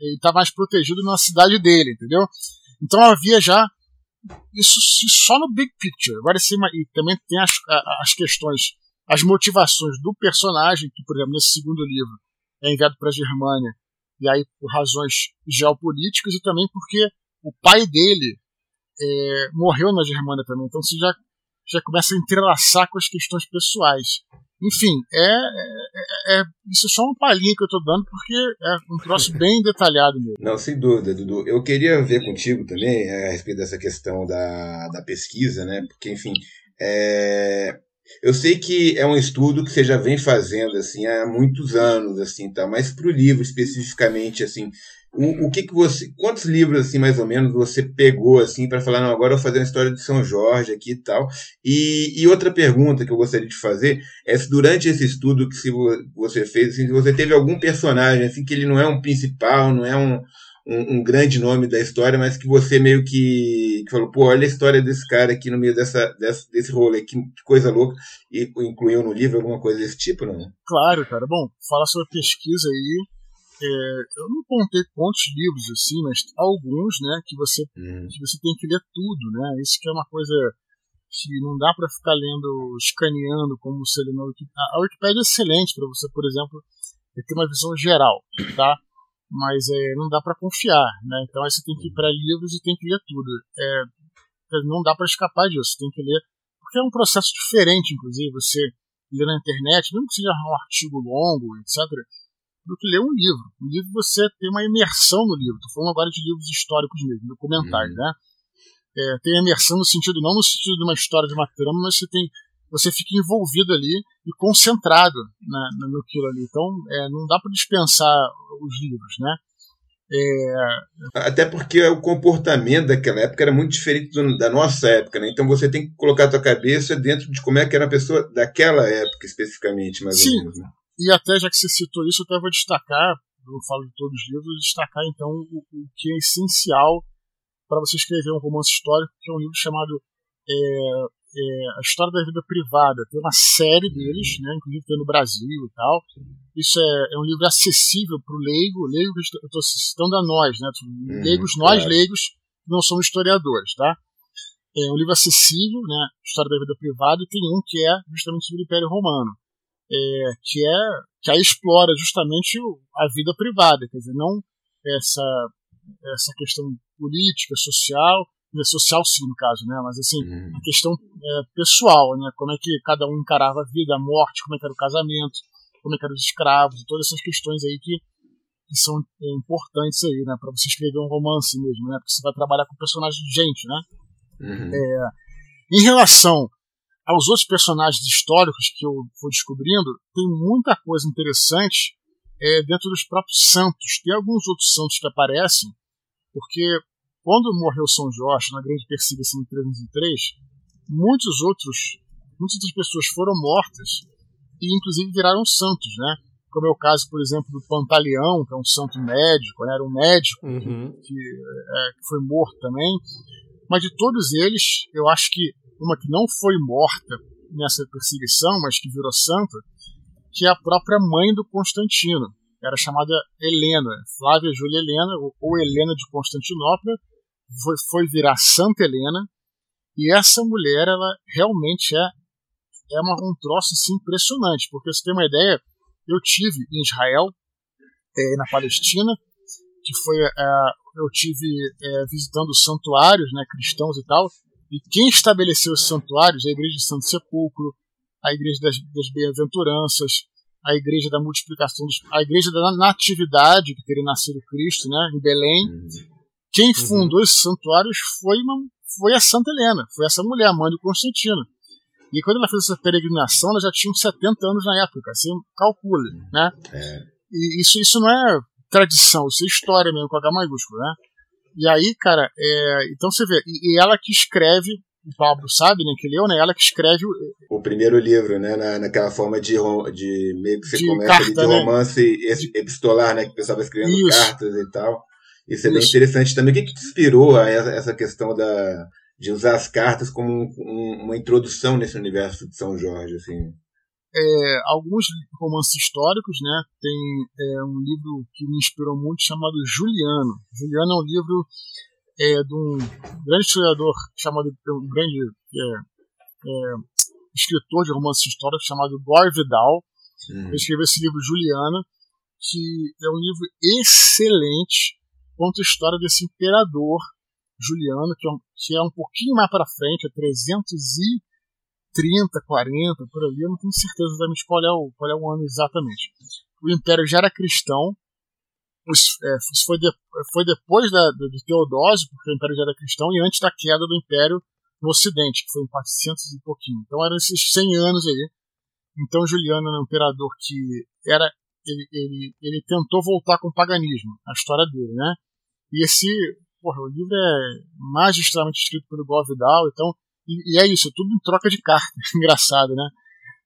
ele estava mais protegido na cidade dele, entendeu? Então havia já isso só no big picture. Agora sim, e também tem as, as questões, as motivações do personagem, que, por exemplo, nesse segundo livro é enviado para a Germânia, e aí por razões geopolíticas e também porque o pai dele é, morreu na Germânia também. Então você já, já começa a entrelaçar com as questões pessoais. Enfim, é, é, é, isso é só uma palhinha que eu estou dando, porque é um troço bem detalhado mesmo.
Não, sem dúvida, Dudu. Eu queria ver contigo também é, a respeito dessa questão da, da pesquisa, né? Porque, enfim, é, eu sei que é um estudo que você já vem fazendo assim há muitos anos, assim, tá? Mas para o livro especificamente, assim, o, o que que você, quantos livros assim mais ou menos você pegou assim para falar não agora eu vou fazer uma história de São Jorge aqui e tal e, e outra pergunta que eu gostaria de fazer é se durante esse estudo que se você fez assim, se você teve algum personagem assim que ele não é um principal não é um, um, um, grande nome da história, mas que você meio que, que, falou, pô, olha a história desse cara aqui no meio dessa, dessa desse rolê, que, que, coisa louca, e incluiu no livro alguma coisa desse tipo, não?
Claro, cara. Bom, falar sobre pesquisa aí, é, eu não contei quantos livros assim, mas alguns, né, que você, hum. que você tem que ler tudo, né? Isso que é uma coisa que não dá para ficar lendo, escaneando como você lê na Wikipedia. A Wikipedia é excelente para você, por exemplo, ter uma visão geral, tá? Mas é, não dá para confiar, né? Então aí você tem que ir para livros e tem que ler tudo. É, não dá para escapar disso, tem que ler, porque é um processo diferente, inclusive, você ler na internet, mesmo que seja um artigo longo, etc do que ler um livro. Um livro você tem uma imersão no livro. Estou falando agora de livros históricos mesmo, documentários, uhum. né? É, tem imersão no sentido, não no sentido de uma história, de uma trama, mas você tem você fica envolvido ali e concentrado na, no aquilo ali. Então, é, não dá para dispensar os livros, né?
É... Até porque o comportamento daquela época era muito diferente do, da nossa época, né? Então você tem que colocar a tua cabeça dentro de como é que era a pessoa daquela época especificamente, mais
Sim.
ou menos. Né?
E até já que você citou isso, eu até vou destacar, eu falo de todos os livros, destacar então o, o que é essencial para você escrever um romance histórico, que é um livro chamado é, é, A História da Vida Privada. Tem uma série deles, né, inclusive tem no Brasil e tal. Isso é, é um livro acessível para o leigo, leigo que eu estou citando a nós, né, uhum, leigos, nós claro. leigos, não somos historiadores, tá? É um livro acessível, né, História da Vida Privada, e tem um que é justamente sobre o Império Romano é, que é que aí explora justamente a vida privada, quer dizer, não essa essa questão política, social, social sim no caso, né, mas assim uhum. a questão é, pessoal, né, como é que cada um encarava a vida, a morte, como é que era o casamento, como é que eram os escravos, todas essas questões aí que, que são é, importantes aí, né, para você escrever um romance mesmo, né, porque você vai trabalhar com personagens de gente, né. Uhum. É, em relação aos outros personagens históricos que eu vou descobrindo, tem muita coisa interessante é, dentro dos próprios santos. Tem alguns outros santos que aparecem, porque quando morreu São Jorge na grande perseguição de 303, muitos outros, muitas outras pessoas foram mortas e inclusive viraram santos, né? Como é o caso, por exemplo, do Pantaleão, que é um santo médico, né? era um médico uhum. que, é, que foi morto também. Mas de todos eles, eu acho que uma que não foi morta nessa perseguição, mas que virou santa, que é a própria mãe do Constantino. Era chamada Helena, Flávia Júlia Helena, ou Helena de Constantinopla, foi, foi virar Santa Helena, e essa mulher, ela realmente é, é uma, um troço assim, impressionante, porque você tem uma ideia, eu tive em Israel, é, na Palestina, que foi, é, eu tive é, visitando santuários né, cristãos e tal, e quem estabeleceu os santuários? A Igreja de Santo Sepulcro, a Igreja das, das Bem-aventuranças, a Igreja da Multiplicação, dos, a Igreja da Natividade, que teria nascido Cristo, né, em Belém. Quem uhum. fundou esses santuários foi, uma, foi a Santa Helena, foi essa mulher, a mãe do Constantino. E quando ela fez essa peregrinação, ela já tinha uns 70 anos na época, assim, calcule, né? É. E isso, isso não é tradição, isso é história mesmo, com H maiúsculo, né? E aí, cara, é, então você vê, e, e, ela que escreve, o Pablo sabe, né, que leu, né, ela que escreve
o, o primeiro livro, né, na, naquela forma de, de meio que você de começa carta, de né? romance né? epistolar, né, que o pessoal vai escrevendo Isso. cartas e tal. Isso é bem interessante também. O que, que te inspirou a essa questão da, de usar as cartas como um, uma introdução nesse universo de São Jorge, assim?
é, alguns romances históricos, né? Tem é, um livro que me inspirou muito chamado Juliano. Juliano é um livro é, de um grande historiador chamado um grande é, é, escritor de romances históricos chamado Gore Vidal. Uhum. Ele escreveu esse livro Juliano, que é um livro excelente, conta a história desse imperador Juliano, que é um, que é um pouquinho mais para frente, é 300 e 30, 40, por ali, eu não tenho certeza exatamente qual é o, qual é o ano exatamente. O Império já era cristão, isso, é, isso foi, de, foi depois da, de Teodósio, porque o Império já era cristão, e antes da queda do Império no Ocidente, que foi em 400 e pouquinho. Então eram esses 100 anos aí. Então Juliano era um imperador que era ele, ele, ele tentou voltar com o paganismo, a história dele, né? E esse, porra, o livro é magistralmente escrito pelo Govidal, então e, e, é isso, tudo em troca de carta. Engraçado, né?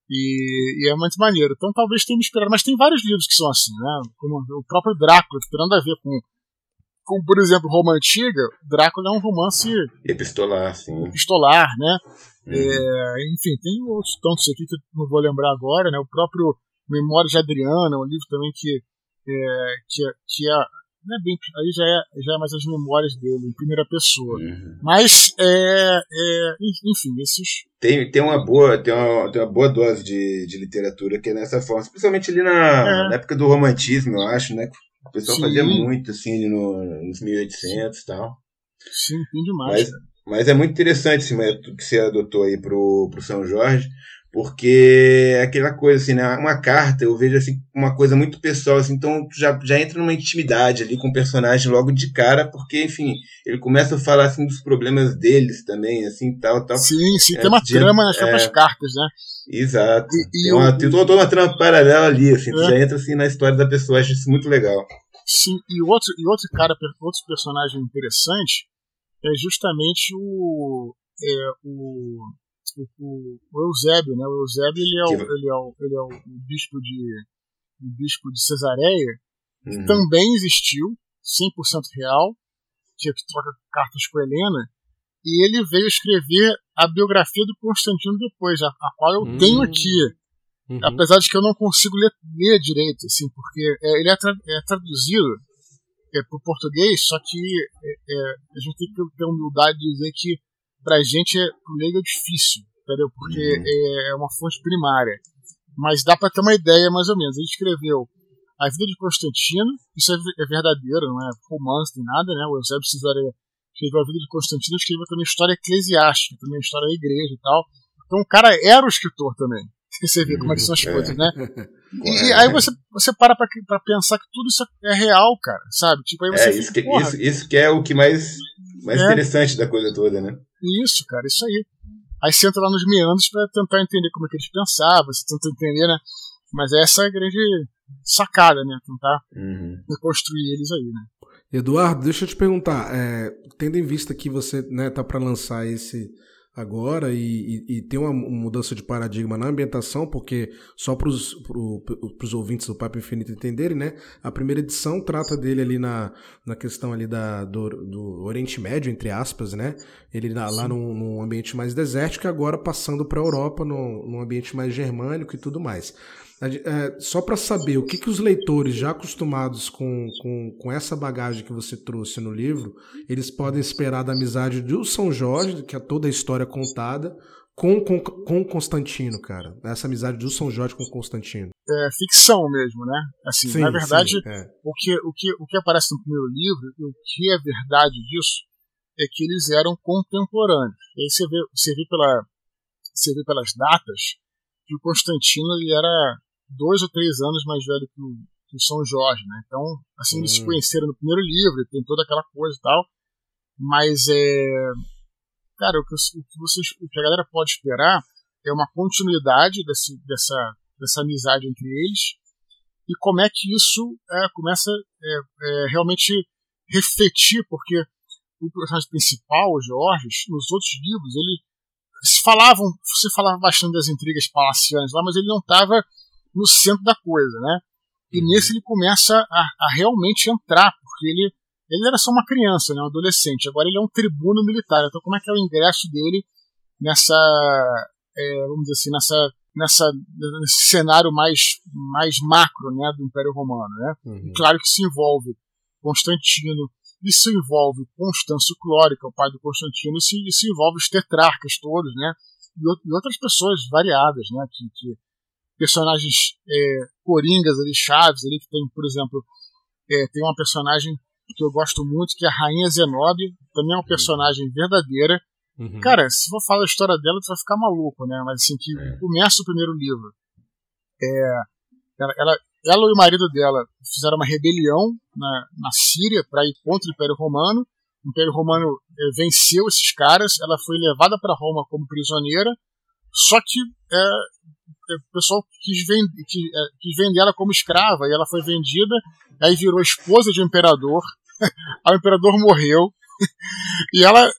E, e, é muito maneiro. Então talvez tenha me inspirado. Mas tem vários livros que são assim, né? Como o próprio Drácula, que tem nada a ver com, com por exemplo, Roma Antiga. Drácula é um romance.
Epistolar, sim.
Epistolar, né? Uhum. É, enfim, tem outros tantos aqui que eu não vou lembrar agora, né? O próprio Memória de Adriana, um livro também que, é, que, é, que é não é bem, aí já é, já é mais as memórias dele, em primeira pessoa. Uhum. Mas, é, é, enfim, esses.
Tem, tem, uma boa, tem, uma, tem uma boa dose de, de literatura que é nessa forma, especialmente ali na, é. na época do romantismo, eu acho, né? O pessoal Sim. fazia muito, assim, no, nos 1800 e tal.
Sim, tem demais.
Mas, mas é muito interessante esse método que você adotou aí pro, pro São Jorge, porque é aquela coisa assim, né? Uma carta eu vejo assim uma coisa muito pessoal, assim, então já, já entra numa intimidade ali com o personagem logo de cara, porque enfim, ele começa a falar assim dos problemas deles também, assim, tal, tal.
Sim, sim, é, tem uma de, trama nas próprias é, cartas, né?
Exato. E, e tem, uma, tem toda uma trama paralela ali, assim, é. tu já entra assim na história da pessoa, acho isso muito legal.
Sim, e outro, e outro cara, outro personagem interessante é justamente o, é, o o, o, Eusébio, né? O Eusébio ele é o, ele é o, ele é o, bispo de o bispo de Cesareia uhum. também existiu, 100% real, que troca cartas com Helena, e ele veio escrever a biografia do Constantino depois, a, a qual eu uhum. tenho aqui. Uhum. Apesar de que eu não consigo ler, ler direito, assim, porque é, ele é, tra é traduzido é, para o português, só que é, é, a gente tem que ter humildade de dizer que para a gente, é, pro leigo é difícil, entendeu? Porque uhum. é, é, uma fonte primária. Mas dá para ter uma ideia, mais ou menos. Ele escreveu A Vida de Constantino, isso é, é verdadeiro, não é romance nem nada, né? O Eusébio Cesareia escreveu A Vida de Constantino, escreveu também História Eclesiástica, também História da Igreja e tal. Então o cara era o escritor também. Você vê como é que são as uhum. coisas, né? E, e, aí você, você para pra, pra, pensar que tudo isso é real, cara, sabe? Tipo, aí você
é, isso, fica, que, isso, isso que é o que mais, mais é. interessante da coisa toda, né?
Isso, cara, isso aí. Aí você entra lá nos meandros para tentar entender como é que eles pensavam, você tenta entender, né? Mas essa é a grande sacada, né? Tentar uhum. reconstruir eles aí, né?
Eduardo, deixa eu te perguntar, é, tendo em vista que você né, tá para lançar esse agora e, e, e, tem uma mudança de paradigma na ambientação, porque só para os ouvintes do Papo Infinito entenderem, né? A primeira edição trata dele ali na, na questão ali da, do, do Oriente Médio, entre aspas, né? Ele lá, lá num, num, ambiente mais desértico e agora passando para a Europa, num, num ambiente mais germânico e tudo mais. É, só para saber o que, que os leitores já acostumados com, com, com essa bagagem que você trouxe no livro, eles podem esperar da amizade do São Jorge, que é toda a história contada, com, com, com Constantino, cara. Essa amizade do São Jorge com Constantino.
É ficção mesmo, né? Assim, sim, na verdade, sim, é. o, que, o, que, o que aparece no primeiro livro, e o que é verdade disso, é que eles eram contemporâneos. E aí você vê, você vê, pela, você vê pelas datas que o Constantino ele era dois ou três anos mais velho que o, que o São Jorge, né? Então, assim, eles se hum. conheceram no primeiro livro, tem toda aquela coisa e tal, mas é. Cara, o que, o que, vocês, o que a galera pode esperar é uma continuidade desse, dessa, dessa amizade entre eles e como é que isso é, começa é, é, realmente refletir, porque o personagem principal, o Jorge, nos outros livros, ele se falavam, você falava bastante das intrigas palacianas lá, mas ele não estava no centro da coisa, né? E uhum. nesse ele começa a, a, realmente entrar, porque ele, ele era só uma criança, né, um adolescente. Agora ele é um tribuno militar. Então como é que é o ingresso dele nessa, é, vamos dizer assim, nessa, nessa, nesse cenário mais, mais macro, né, do Império Romano, né? Uhum. Claro que se envolve Constantino, isso envolve Constâncio é o pai do Constantino, e isso envolve os tetrarcas todos, né? E, e outras pessoas variadas, né? Que, que, personagens é, coringas ali, chaves ali, que tem, por exemplo, é, tem uma personagem que eu gosto muito, que é a Rainha Zenobia, também é uma personagem verdadeira. Uhum. Cara, se for falar a história dela, tu vai ficar maluco, né? Mas assim, que é. começa o primeiro livro. É, ela, ela, ela e o marido dela fizeram uma rebelião na, na Síria para ir contra o Império Romano. O Império Romano é, venceu esses caras, ela foi levada para Roma como prisioneira, só que é, o pessoal quis, vend, quis, é, quis vender ela como escrava e ela foi vendida, aí virou esposa de um imperador. o imperador morreu e ela é,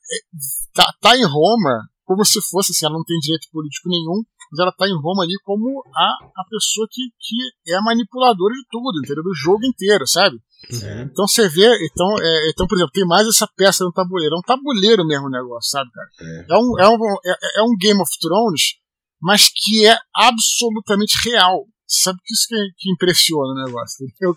tá, tá em Roma como se fosse assim, ela não tem direito político nenhum, mas ela tá em Roma ali como a, a pessoa que, que é a manipuladora de tudo, entendeu? Do jogo inteiro, sabe? É. Então você vê, então, é, então, por exemplo, tem mais essa peça no tabuleiro, é um tabuleiro mesmo o negócio, sabe, cara? É, é um, é, um, é, é um Game of Thrones mas que é absolutamente real. Sabe que isso que, que impressiona o negócio, entendeu,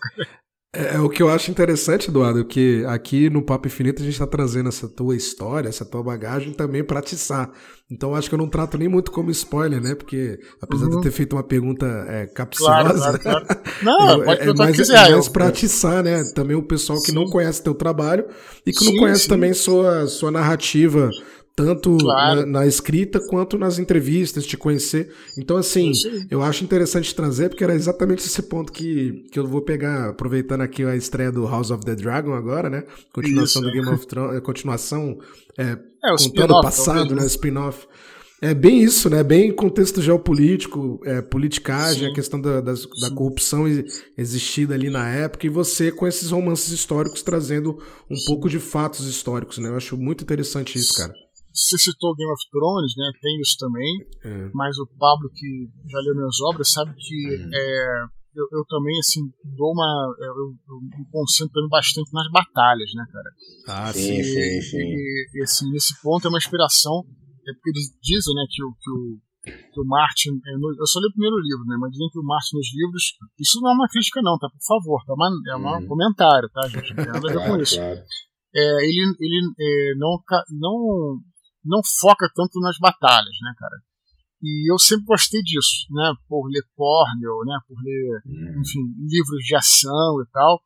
É, é, o que eu acho interessante, Eduardo, que aqui no Papo Infinito a gente está trazendo essa tua história, essa tua bagagem também para atiçar. Então acho que eu não trato nem muito como spoiler, né? Porque apesar uhum. de eu ter feito uma pergunta é, capciosa, claro, claro, claro. Não, eu, é, é mais, quiser, é mais para atiçar, né? Também o pessoal que sim. não conhece teu trabalho e que sim, não conhece sim. também sua, sua narrativa tanto claro. na, na, escrita quanto nas entrevistas, te conhecer. Então, assim, eu acho interessante trazer, porque era exatamente esse ponto que, que eu vou pegar, aproveitando aqui a estreia do House of the Dragon agora, né? Continuação Isso. do Game of Thrones, continuação é, é, contando o passado, né? Spin-off. É bem isso, né? Bem contexto geopolítico, é, politicagem, Sim. a questão da, da, da, corrupção existida ali na época, e você com esses romances históricos trazendo um Sim. pouco de fatos históricos, né? Eu acho muito interessante isso, cara.
Você citou Game of Thrones, né? Tem isso também. É. Mas o Pablo, que já leu minhas obras, sabe que é. É, eu, eu, também, assim, dou uma. Eu, eu, me concentro bastante nas batalhas, né, cara?
Ah, sim, e, sim, sim.
E, e, assim, nesse ponto é uma inspiração. É porque eles dizem, né, que o, que o, que o Martin. É, eu só li o primeiro livro, né? Mas dizem que o Martin nos livros. Isso não é uma crítica, não, tá? Por favor, tá? Uma, é um hum. comentário, tá, gente? Não tem nada a ver com isso. Claro. É, ele ele é, não, não, não foca tanto nas batalhas, né, cara? E eu sempre gostei disso, né? Por ler Cornell, né? Por ler, hum. enfim, livros de ação e tal.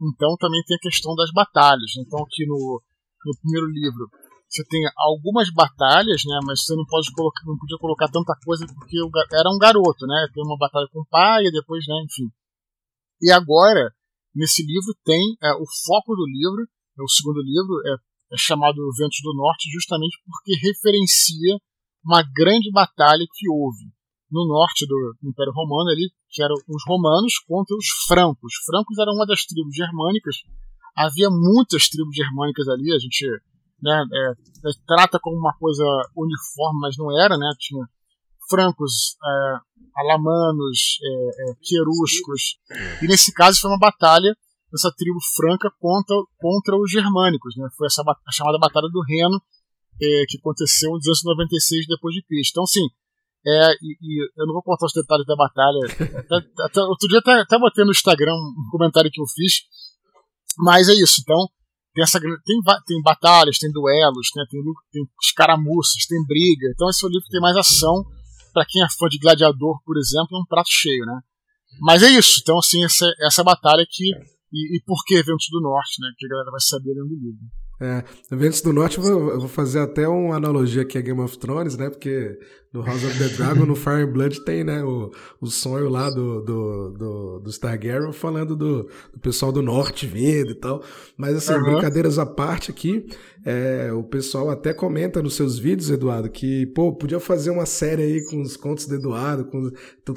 Então também tem a questão das batalhas. Então aqui no, no primeiro livro você tem algumas batalhas, né? Mas você não pode colocar, não podia colocar tanta coisa porque era um garoto, né? Tem uma batalha com o pai e depois, né? Enfim. E agora nesse livro tem é, o foco do livro, é o segundo livro é, é chamado Ventos do Norte, justamente porque referencia uma grande batalha que houve no norte do Império Romano ali, que eram os romanos contra os francos. Os francos eram uma das tribos germânicas. Havia muitas tribos germânicas ali, a gente né, é, é, trata como uma coisa uniforme, mas não era, né? Tinha francos, é, alamanos, é, é, queruscos. E nesse caso foi uma batalha dessa tribo franca contra, contra os germânicos. Né? Foi essa a chamada Batalha do Reno, é, que aconteceu em 296 depois de Cristo. Então, sim, é, e, e, eu não vou contar os detalhes da batalha. até, até, outro dia até, até botei no Instagram um comentário que eu fiz, mas é isso. Então, tem, essa, tem, tem batalhas, tem duelos, né, tem, tem escaramuças, tem briga. Então, esse é livro tem mais ação. Para quem é fã de Gladiador, por exemplo, é um prato cheio, né? Mas é isso. Então, assim, essa, essa batalha que. E, e por que Ventos do Norte, né? Que a galera vai saber dentro do livro.
É, Ventos do Norte, eu vou, eu vou, fazer até uma analogia aqui a Game of Thrones, né? Porque no House of the Dragon, no Fire and Blood, tem, né? O, o sonho lá do, do, do, do Stargaryen falando do, do pessoal do Norte vindo e tal. Mas, assim, uhum. brincadeiras à parte aqui, é, o pessoal até comenta nos seus vídeos, Eduardo, que, pô, podia fazer uma série aí com os contos do Eduardo, com,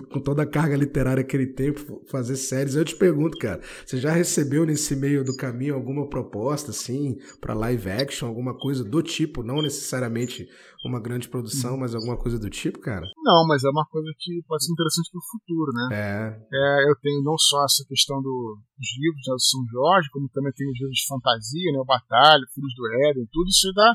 com toda a carga literária que ele tem, fazer séries. Eu te pergunto, cara, você já recebeu nesse meio do caminho alguma proposta, assim, para live action, alguma coisa do tipo, não necessariamente uma grande produção, mas alguma coisa do tipo, cara?
Não, mas é uma coisa que pode ser interessante pro futuro, né?
É.
é eu tenho não só essa questão do, dos livros né, do São Jorge, como também tem os livros de fantasia, né? O Batalha, Filhos do Éden, tudo isso dá,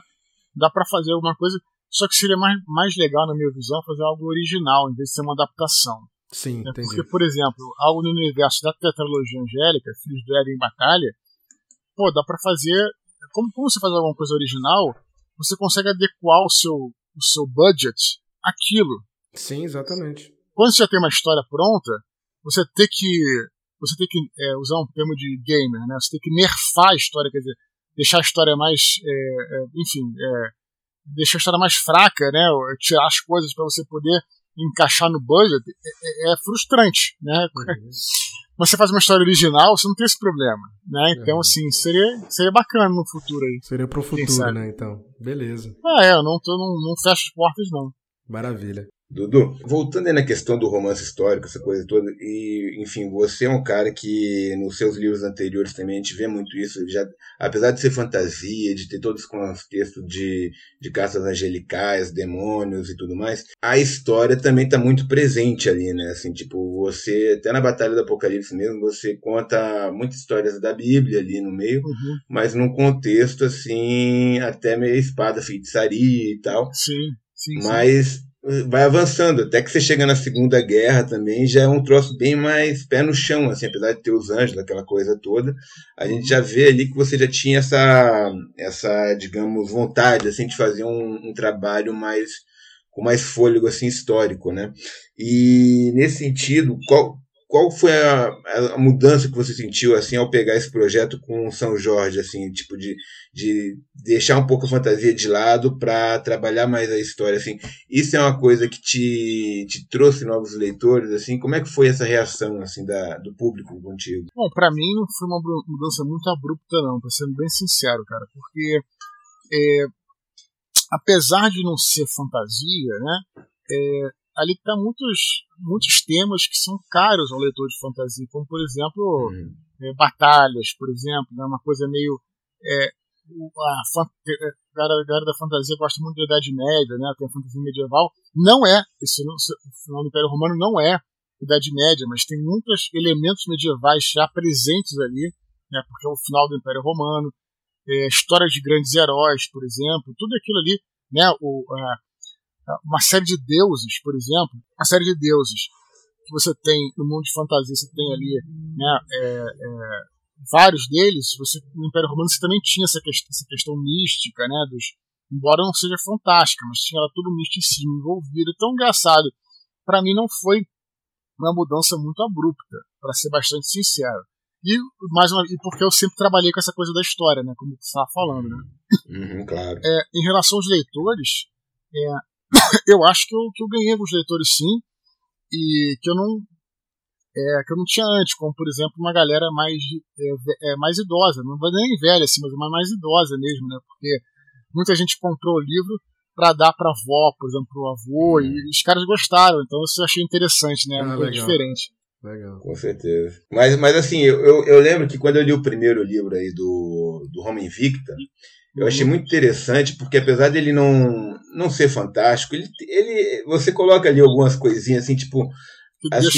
dá para fazer alguma coisa. Só que seria mais, mais legal, na minha visão, fazer algo original, em vez de ser uma adaptação.
Sim,
é,
entendi.
Porque, por exemplo, algo no universo da tetralogia angélica, Filhos do Éden e Batalha, pô, dá para fazer. Como, como você faz alguma coisa original, você consegue adequar o seu, o seu budget àquilo.
Sim, exatamente.
Quando você já tem uma história pronta, você tem que você tem que é, usar um termo de gamer, né? Você tem que nerfar a história, quer dizer, deixar a história mais, é, é, enfim, é, deixar a história mais fraca, né? Tirar as coisas para você poder encaixar no budget é, é, é frustrante, né? Uhum. você faz uma história original, você não tem esse problema, né? Então, assim, seria, seria bacana no futuro aí.
Seria pro futuro, né? Então, beleza.
Ah, é, eu não, tô, não, não fecho as portas, não.
Maravilha.
Dudu, voltando aí na questão do romance histórico, essa coisa toda, e enfim, você é um cara que nos seus livros anteriores também a gente vê muito isso, já, apesar de ser fantasia, de ter todo esse contexto de, de caças angelicais, demônios e tudo mais, a história também está muito presente ali, né? Assim, tipo, você, até na Batalha do Apocalipse mesmo, você conta muitas histórias da Bíblia ali no meio, uhum. mas num contexto assim, até meio espada, feitiçaria e tal.
Sim. Sim,
mas sim vai avançando, até que você chega na Segunda Guerra também, já é um troço bem mais pé no chão, assim, apesar de ter os anjos, aquela coisa toda, a gente já vê ali que você já tinha essa, essa digamos, vontade, assim, de fazer um, um trabalho mais, com mais fôlego, assim, histórico, né? E, nesse sentido, qual, qual foi a, a, mudança que você sentiu assim ao pegar esse projeto com São Jorge assim tipo de, de deixar um pouco a fantasia de lado para trabalhar mais a história assim? Isso é uma coisa que te, te trouxe novos leitores assim? Como é que foi essa reação assim da, do público contigo?
Bom para mim não foi uma mudança muito abrupta não para sendo bem sincero cara porque é, apesar de não ser fantasia né é, ali está muitos, muitos temas que são caros ao leitor de fantasia, como por exemplo é, batalhas, por exemplo, né, uma coisa meio é, a, galera, da fantasia gosta muito da Idade Média, né, tem a fantasia medieval, não é, esse, o final do Império Romano não é Idade Média, mas tem muitos elementos medievais já presentes ali, né, porque é o final do Império Romano, é, histórias de grandes heróis, por exemplo, tudo aquilo ali, né, o, uma série de deuses, por exemplo, uma série de deuses que você tem no mundo de fantasia, você tem ali né, é, é, vários deles, você, no Império Romano você também tinha essa, questão, essa questão mística, né, dos, embora não seja fantástica, mas tinha lá tudo misticismo envolvido, tão engraçado. Para mim não foi uma mudança muito abrupta, para ser bastante sincero. E, mais uma, e porque eu sempre trabalhei com essa coisa da história, né, como você estava falando, né?
Uhum, claro.
É, em relação aos leitores, é, eu acho que eu, que eu ganhei com os leitores sim, e que eu não é, que eu não tinha antes, como por exemplo uma galera mais é, é, mais idosa, não vai nem velha assim, mas uma mais idosa mesmo, né? Porque muita gente comprou o livro para dar para avó, por exemplo, pro avô, e uhum. os caras gostaram, então isso eu achei interessante, né? Ah, diferente.
Legal. Com certeza. Mas, mas assim, eu, eu, eu, lembro que quando eu li o primeiro livro aí do, do Roma Invicta, eu achei muito interessante, porque apesar dele não, não ser fantástico, ele, ele, você coloca ali algumas coisinhas assim, tipo. Assim,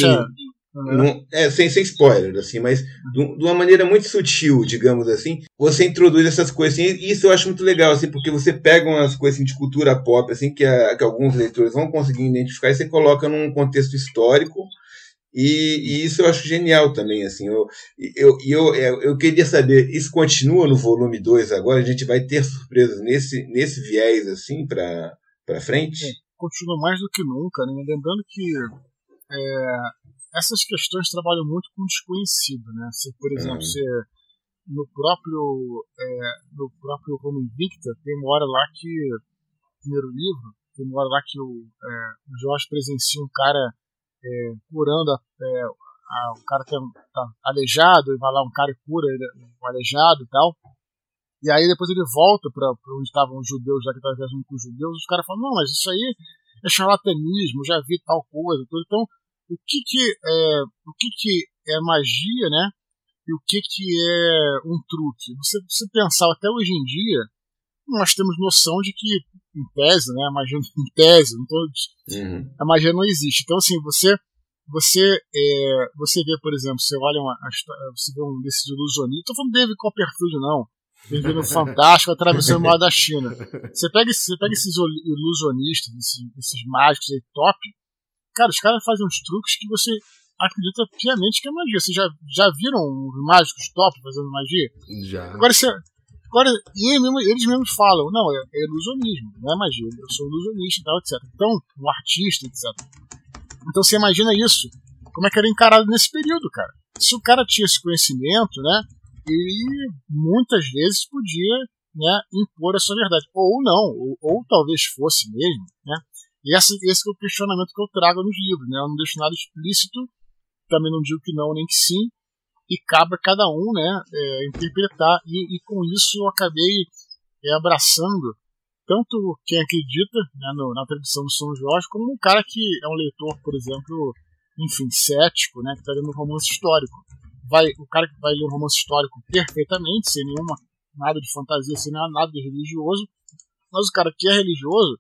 Não, é, sem, sem spoiler, assim, mas de, de, uma maneira muito sutil, digamos assim, você introduz essas coisas assim, e isso eu acho muito legal, assim, porque você pega umas coisas assim, de cultura pop, assim, que, a, que alguns leitores vão conseguir identificar, e você coloca num contexto histórico, e, e, isso eu acho genial também, assim. Eu, eu, eu, eu, eu queria saber, isso continua no volume 2 agora? A gente vai ter surpresas nesse, nesse viés, assim, para frente? É,
continua mais do que nunca, né? Lembrando que é, essas questões trabalham muito com desconhecido, né? Se, por exemplo, se no próprio é, no próprio Home Invicta tem uma hora lá que primeiro livro tem uma hora lá que o, é, o Jorge presencia um cara é, curando a, é, a, o cara que é, tá aleijado, e vai lá um cara e cura ele, um aleijado e tal. E aí depois ele volta para onde estavam os judeus, já que estava viajando com os judeus, os caras falam, não, mas isso aí é charlatanismo, já vi tal coisa. Tudo. Então, o que que é, o que que é magia, né? E o que que é um truque? Você, você pensar até hoje em dia, nós temos noção de que em tese, né? A magia em tese, não tô, uhum. a magia não existe. Então assim, você você é, você vê, por exemplo, você olha uma, você vê um desses ilusionistas, tô falando David Copperfield não, vê no Fantástico atravessando o mar da China. Você pega, você pega esses ilusionistas, esses, esses mágicos aí top, cara, os caras fazem uns truques que você acredita piamente que é magia. Vocês já, já viram os mágicos top fazendo magia?
Já.
Agora, você, Agora, eles mesmos falam, não, é, é ilusionismo, não é magia, eu sou ilusionista e tal, etc. Então, um artista, etc. Então você imagina isso, como é que era encarado nesse período, cara. Se o cara tinha esse conhecimento, né, ele muitas vezes podia né, impor a sua verdade. Ou não, ou, ou talvez fosse mesmo, né. E esse, esse é o questionamento que eu trago nos livros, né. Eu não deixo nada explícito, também não digo que não nem que sim, e cabe a cada um né, é, interpretar. E, e, com isso eu acabei é, abraçando tanto quem acredita né, no, na tradição do São Jorge, como um cara que é um leitor, por exemplo, enfim, cético, né, que está lendo um romance histórico. Vai, o cara que vai ler um romance histórico perfeitamente, sem nenhuma nada de fantasia, sem nada de religioso, mas o cara que é religioso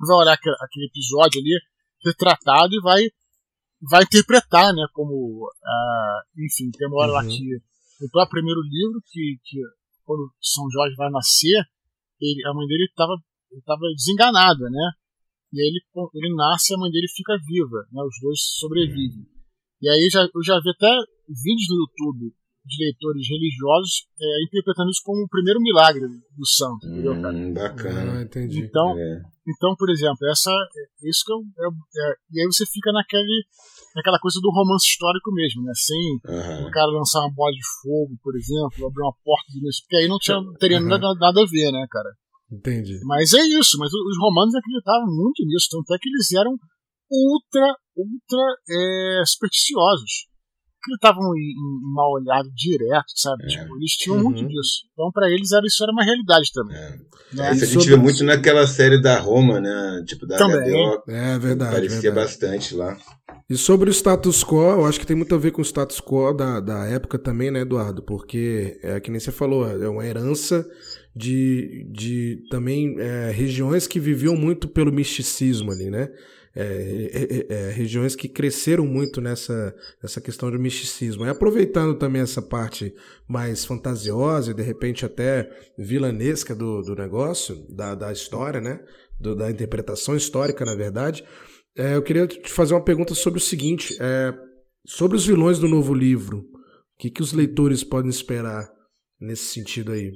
vai olhar aquele, episódio ali retratado e vai vai interpretar, né, como, uh, enfim, tem uma hora uhum. lá que o próprio primeiro livro, que, que quando São Jorge vai nascer, ele, a mãe dele estava tava desenganada, né, e aí ele, ele nasce e a mãe dele fica viva, né, os dois sobrevivem. E aí já, eu já vi até vídeos no YouTube de leitores religiosos é, interpretando isso como o primeiro milagre do santo, entendeu, cara?
Hum, bacana.
Ah, entendi.
Então, é. então, por exemplo, essa, é, isso que eu, é, é, e aí você fica naquele, naquela coisa do romance histórico mesmo, né? Sem uhum. o cara lançar uma bola de fogo, por exemplo, abrir uma porta de luz, porque aí não tinha, teria uhum. nada, nada a ver, né, cara?
Entendi.
Mas é isso, mas os romanos acreditavam muito nisso, tanto é que eles eram ultra, ultra é, supersticiosos que estavam em, mal olhado direto, sabe? É. Tipo, eles tinham uhum. muito disso. Então, para eles, era, isso era uma realidade também. É.
Né? Isso a gente vê muito naquela série da Roma, né? Tipo, da
também. HDO. É verdade.
Parecia
verdade.
bastante lá.
E sobre o status quo, eu acho que tem muito a ver com o status quo da, da época também, né, Eduardo? Porque, é que nem você falou, é uma herança de, de também é, regiões que viviam muito pelo misticismo ali, né? É, é, é, regiões que cresceram muito nessa, nessa questão do misticismo. E aproveitando também essa parte mais fantasiosa e de repente até vilanesca do, do negócio, da, da história, né? Do, da interpretação histórica, na verdade, é, eu queria te fazer uma pergunta sobre o seguinte: é, sobre os vilões do novo livro, o que, que os leitores podem esperar nesse sentido aí?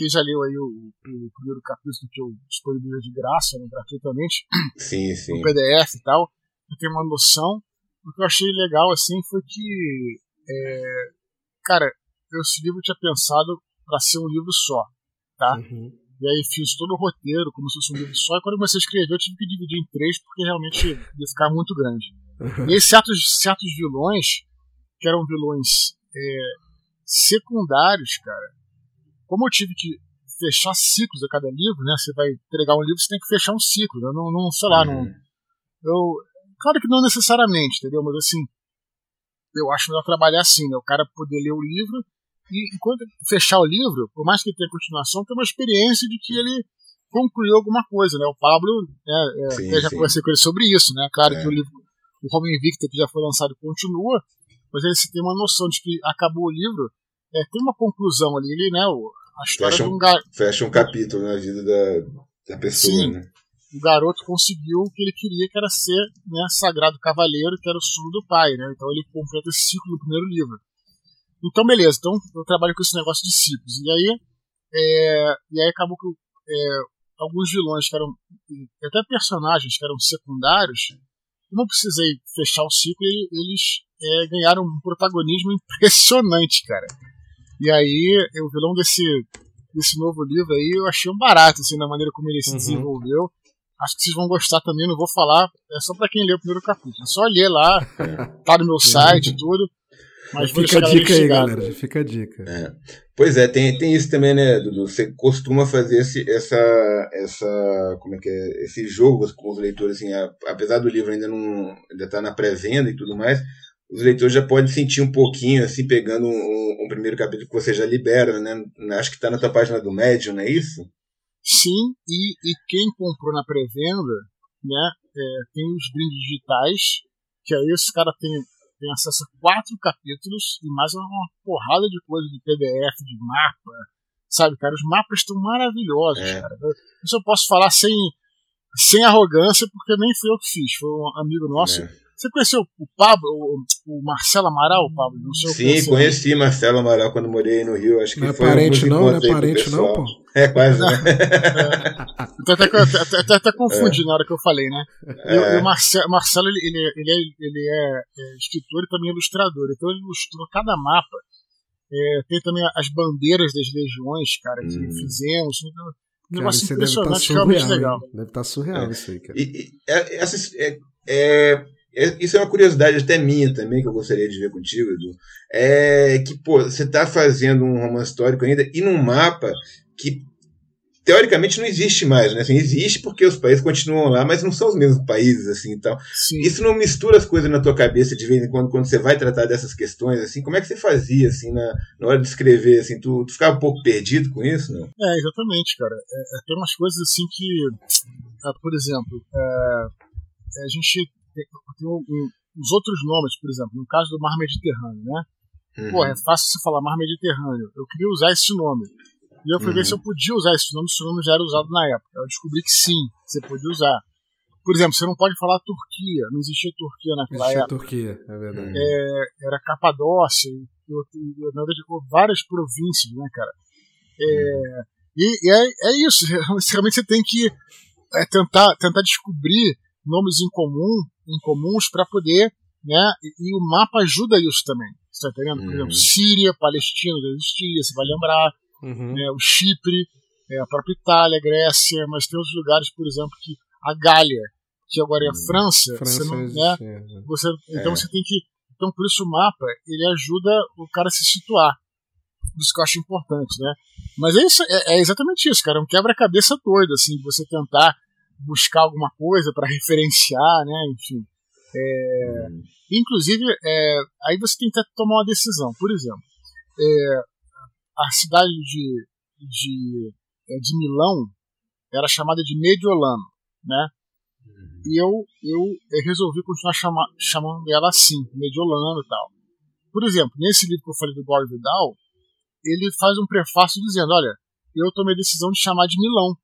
Quem já leu aí o, o primeiro capítulo que eu disponibilizei de graça, né, gratuitamente,
sim, sim.
no PDF e tal, eu tenho uma noção. O que eu achei legal assim foi que, é, cara, esse livro eu tinha pensado para ser um livro só, tá?
Uhum.
E aí fiz todo o roteiro, como se fosse um livro só, e quando eu comecei a escrever eu tive que dividir em três, porque realmente ia ficar muito grande. Uhum. E aí certos, certos vilões, que eram vilões é, secundários, cara, como eu tive que fechar ciclos a cada livro, né? Você vai entregar um livro, você tem que fechar um ciclo, né? Não, não sei lá, uhum. não. Eu, claro que não necessariamente, entendeu? Mas assim, eu acho melhor trabalhar assim, né? O cara poder ler o livro e, quando fechar o livro, por mais que tenha continuação, tem uma experiência de que ele concluiu alguma coisa, né? O Pablo, né, é, sim, eu já sim. conversei com ele sobre isso, né? Claro é. que o livro, o Home Invicta, que já foi lançado, continua, mas aí você tem uma noção de que acabou o livro, é, tem uma conclusão ali, ele, né? História
fecha um,
um gar...
fecha um capítulo na vida da, da pessoa, sim, né?
O garoto conseguiu o que ele queria, que era ser né, sagrado cavaleiro, que era o sonho do pai, né? Então ele completa esse ciclo no primeiro livro. Então, beleza. Então, eu trabalho com esse negócio de ciclos. E aí, é, e aí acabou que é, alguns vilões que eram. até personagens que eram secundários, eu não precisei fechar o ciclo e eles é, ganharam um protagonismo impressionante, cara. E aí, o vilão desse, desse novo livro aí, eu achei um barato, assim, na maneira como ele se uhum. desenvolveu. Acho que vocês vão gostar também, não vou falar, é só para quem leu o primeiro capítulo. É só ler lá, tá no meu site e tudo.
Mas fica a dica aí, galera. Fica a dica.
É. Pois é, tem, tem isso também, né, Dudu? Você costuma fazer esse, essa, essa, como é que é, esse jogo com os leitores, assim, apesar do livro ainda não, ainda tá na pré-venda e tudo mais, os leitores já podem sentir um pouquinho, assim, pegando um, um, um primeiro capítulo que você já libera, né? Acho que está na tua página do Medium, não é isso?
Sim, e, e quem comprou na pré-venda, né, é, tem os brindes digitais, que aí esse cara tem tem acesso a quatro capítulos e mais uma porrada de coisa de PDF, de mapa, sabe, cara? Os mapas estão maravilhosos, é. cara. Isso eu posso falar sem, sem arrogância, porque nem fui eu que fiz, foi um amigo nosso. É. Você conheceu o Pablo, o, o Marcelo Amaral, Pablo? Não sei
Sim, conheci Marcelo Amaral quando morei no Rio. Acho que
não
é
foi parente não, não é parente não, pô.
É, quase, né?
é. Então até, até, até, até confundi é. na hora que eu falei, né? É. E, o Marcelo, Marcelo ele, ele, ele, é, ele é, é escritor e também ilustrador. Então ele ilustrou cada mapa. É, tem também as bandeiras das legiões, cara, que hum. fizemos. Então, um negócio tá impressionante, tá realmente legal.
Deve estar tá surreal é. isso aí, cara.
E, e, essa, é, é, isso é uma curiosidade até minha também, que eu gostaria de ver contigo, Edu. É que, pô, você está fazendo um romance histórico ainda e num mapa que teoricamente não existe mais, né? Assim, existe porque os países continuam lá, mas não são os mesmos países, assim, então. Sim. Isso não mistura as coisas na tua cabeça de vez em quando, quando você vai tratar dessas questões, assim? Como é que você fazia, assim, na, na hora de escrever, assim? Tu, tu ficava um pouco perdido com isso, não?
É, exatamente, cara. É, é, tem umas coisas, assim, que... Ah, por exemplo, é, a gente tem, tem um, um, os outros nomes, por exemplo, no caso do Mar Mediterrâneo, né? Uhum. Pô, é fácil você falar Mar Mediterrâneo. Eu queria usar esse nome. E eu fui uhum. ver se eu podia usar esse nome, se o nome já era usado na época. Eu descobri que sim, você podia usar. Por exemplo, você não pode falar Turquia, não existia Turquia naquela
existia
época.
Turquia, é verdade.
É, era Capadócia, e, e, na verdade, várias províncias, né, cara? É, uhum. E, e é, é, isso, realmente você tem que é, tentar, tentar descobrir nomes em comum incomuns para poder, né? E, e, o mapa ajuda isso também. Você tá entendendo? Por exemplo, uhum. Síria, Palestina já existia, você vai lembrar. Uhum. Né, o Chipre, é, a própria Itália, Grécia, mas tem outros lugares, por exemplo, que a Gália, que agora é a uhum. França,
França
você não, né,
né?
você, então é. você tem que. Então, por isso o mapa ele ajuda o cara a se situar. Isso que eu acho importante, né? Mas é, isso, é, é exatamente isso, cara. É um quebra-cabeça doido, assim, de você tentar buscar alguma coisa para referenciar, né? Enfim. É, hum. Inclusive, é, aí você tem que tomar uma decisão. Por exemplo, é, a cidade de, de, é, de Milão era chamada de Mediolano, né? Uhum. E eu, eu resolvi continuar chama, chamando ela assim, Mediolano e tal. Por exemplo, nesse livro que eu falei do Gore Vidal, ele faz um prefácio dizendo: Olha, eu tomei a decisão de chamar de Milão,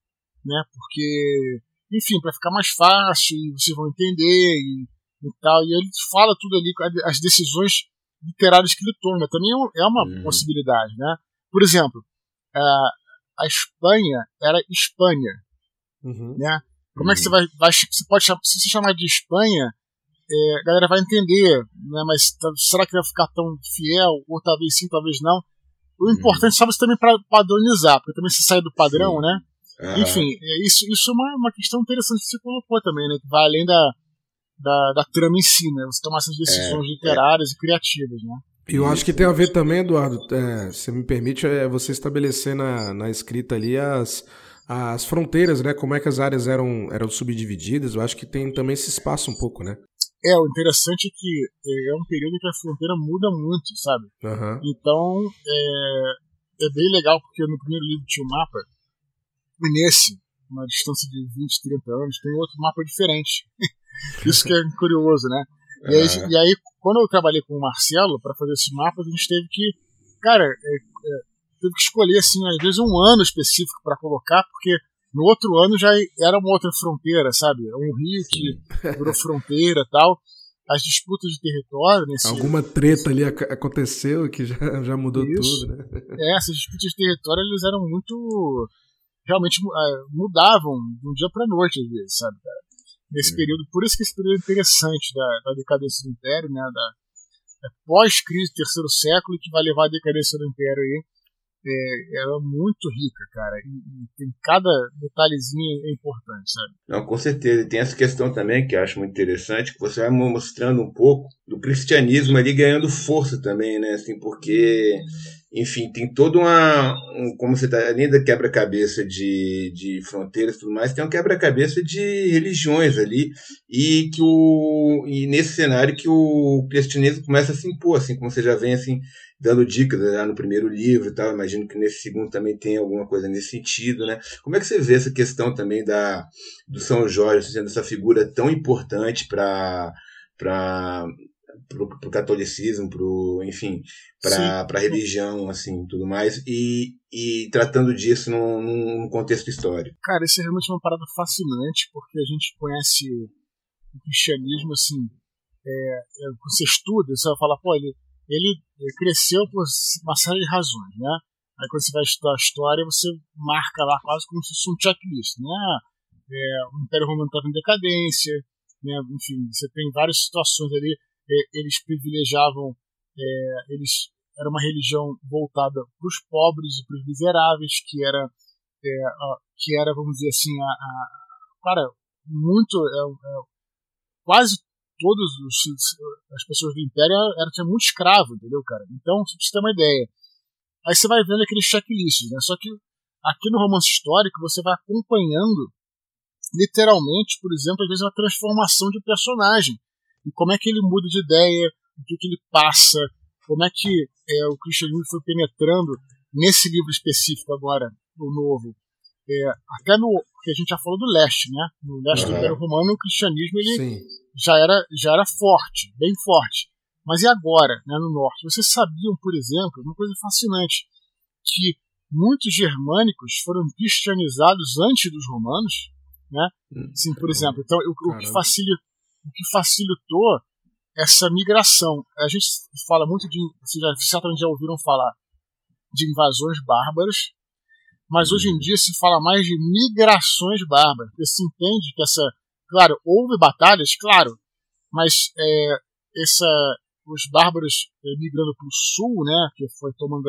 né? Porque, enfim, para ficar mais fácil e vocês vão entender e, e, tal. E ele fala tudo ali, as decisões literárias que ele toma. Também é, é uma uhum. possibilidade, né? Por exemplo, a, a Espanha era Espanha, uhum. né? Como é que você vai, vai você pode se você chamar de Espanha, é, a galera vai entender, né? Mas será que vai ficar tão fiel? Ou talvez sim, talvez não. O importante é só você também para padronizar, porque também se sai do padrão, sim. né? Uhum. Enfim, é, isso, isso é uma, uma questão interessante que você colocou também, né? Que vai além da, da, da trama em si, né? Você tomar essas decisões é, literárias é. e criativas, né?
Eu acho que tem a ver também, Eduardo, é, se me permite, é você estabelecer na, na escrita ali as, as fronteiras, né? Como é que as áreas eram, eram subdivididas. Eu acho que tem também esse espaço um pouco, né?
É, o interessante é que é, é um período em que a fronteira muda muito, sabe? Uhum. Então, é, é bem legal, porque no primeiro livro tinha um mapa, e nesse, uma distância de 20, 30 anos, tem outro mapa diferente. Isso que é curioso, né? E aí, uhum. e aí, quando eu trabalhei com o Marcelo para fazer esses mapas, a gente teve que, cara, é, é, teve que escolher, assim, às vezes um ano específico para colocar, porque no outro ano já era uma outra fronteira, sabe? Um rio que virou fronteira tal. As disputas de território nesse.
Alguma treta ali aconteceu que já, já mudou Isso. tudo, né?
É, essas disputas de território eles eram muito. Realmente é, mudavam de um dia para noite, às vezes, sabe, cara? Nesse hum. período. Por isso que esse período é interessante da, da decadência do Império, né? Da, é pós-crise do terceiro século que vai levar a decadência do Império aí é, ela é muito rica, cara. E, e, tem cada detalhezinho é importante, sabe?
Não, com certeza. E tem essa questão também que eu acho muito interessante, que você vai mostrando um pouco do cristianismo ali ganhando força também, né? Assim, porque enfim, tem toda uma. Um, como você está além da quebra-cabeça de, de fronteiras e tudo mais, tem um quebra-cabeça de religiões ali, e que o. E nesse cenário que o cristianismo começa a se impor, assim, como você já vem assim, dando dicas lá né, no primeiro livro e tal. Imagino que nesse segundo também tem alguma coisa nesse sentido, né? Como é que você vê essa questão também da, do São Jorge sendo essa figura tão importante para para pro catolicismo, pro, enfim, para a religião, assim, tudo mais, e, e tratando disso num, num, contexto histórico.
Cara, isso é realmente uma parada fascinante, porque a gente conhece o cristianismo, assim, é, é, você estuda, você vai falar, pô, ele, ele cresceu por uma série de razões, né? Aí quando você vai estudar a história, você marca lá quase como se fosse um checklist, né? É, o Império Romano estava em decadência, né? enfim, você tem várias situações ali eles privilegiavam, é, eles era uma religião voltada para os pobres e para os miseráveis, que era, é, a, que era, vamos dizer assim, a, a cara, muito, é, quase todas as pessoas do Império eram, tinha muito escravo, entendeu, cara? Então, pra você ter uma ideia. Aí você vai vendo aqueles checklists, né? Só que aqui no romance histórico você vai acompanhando literalmente, por exemplo, às vezes uma transformação de personagem e como é que ele muda de ideia, o que, que ele passa, como é que é, o cristianismo foi penetrando nesse livro específico agora, o novo. É, até no que a gente já falou do leste, né? No leste uhum. do Império Romano, o cristianismo ele já era, já era forte, bem forte. Mas e agora, né, no norte? Vocês sabiam, por exemplo, uma coisa fascinante, que muitos germânicos foram cristianizados antes dos romanos, né? Hum, Sim, por exemplo, então o, o que facilitou o que facilitou essa migração. A gente fala muito de. Vocês já, certamente já ouviram falar de invasões bárbaras, mas hoje em dia se fala mais de migrações bárbaras. Porque se entende que essa. Claro, houve batalhas, claro, mas é, essa, os bárbaros é, migrando para o sul, né, que foi tomando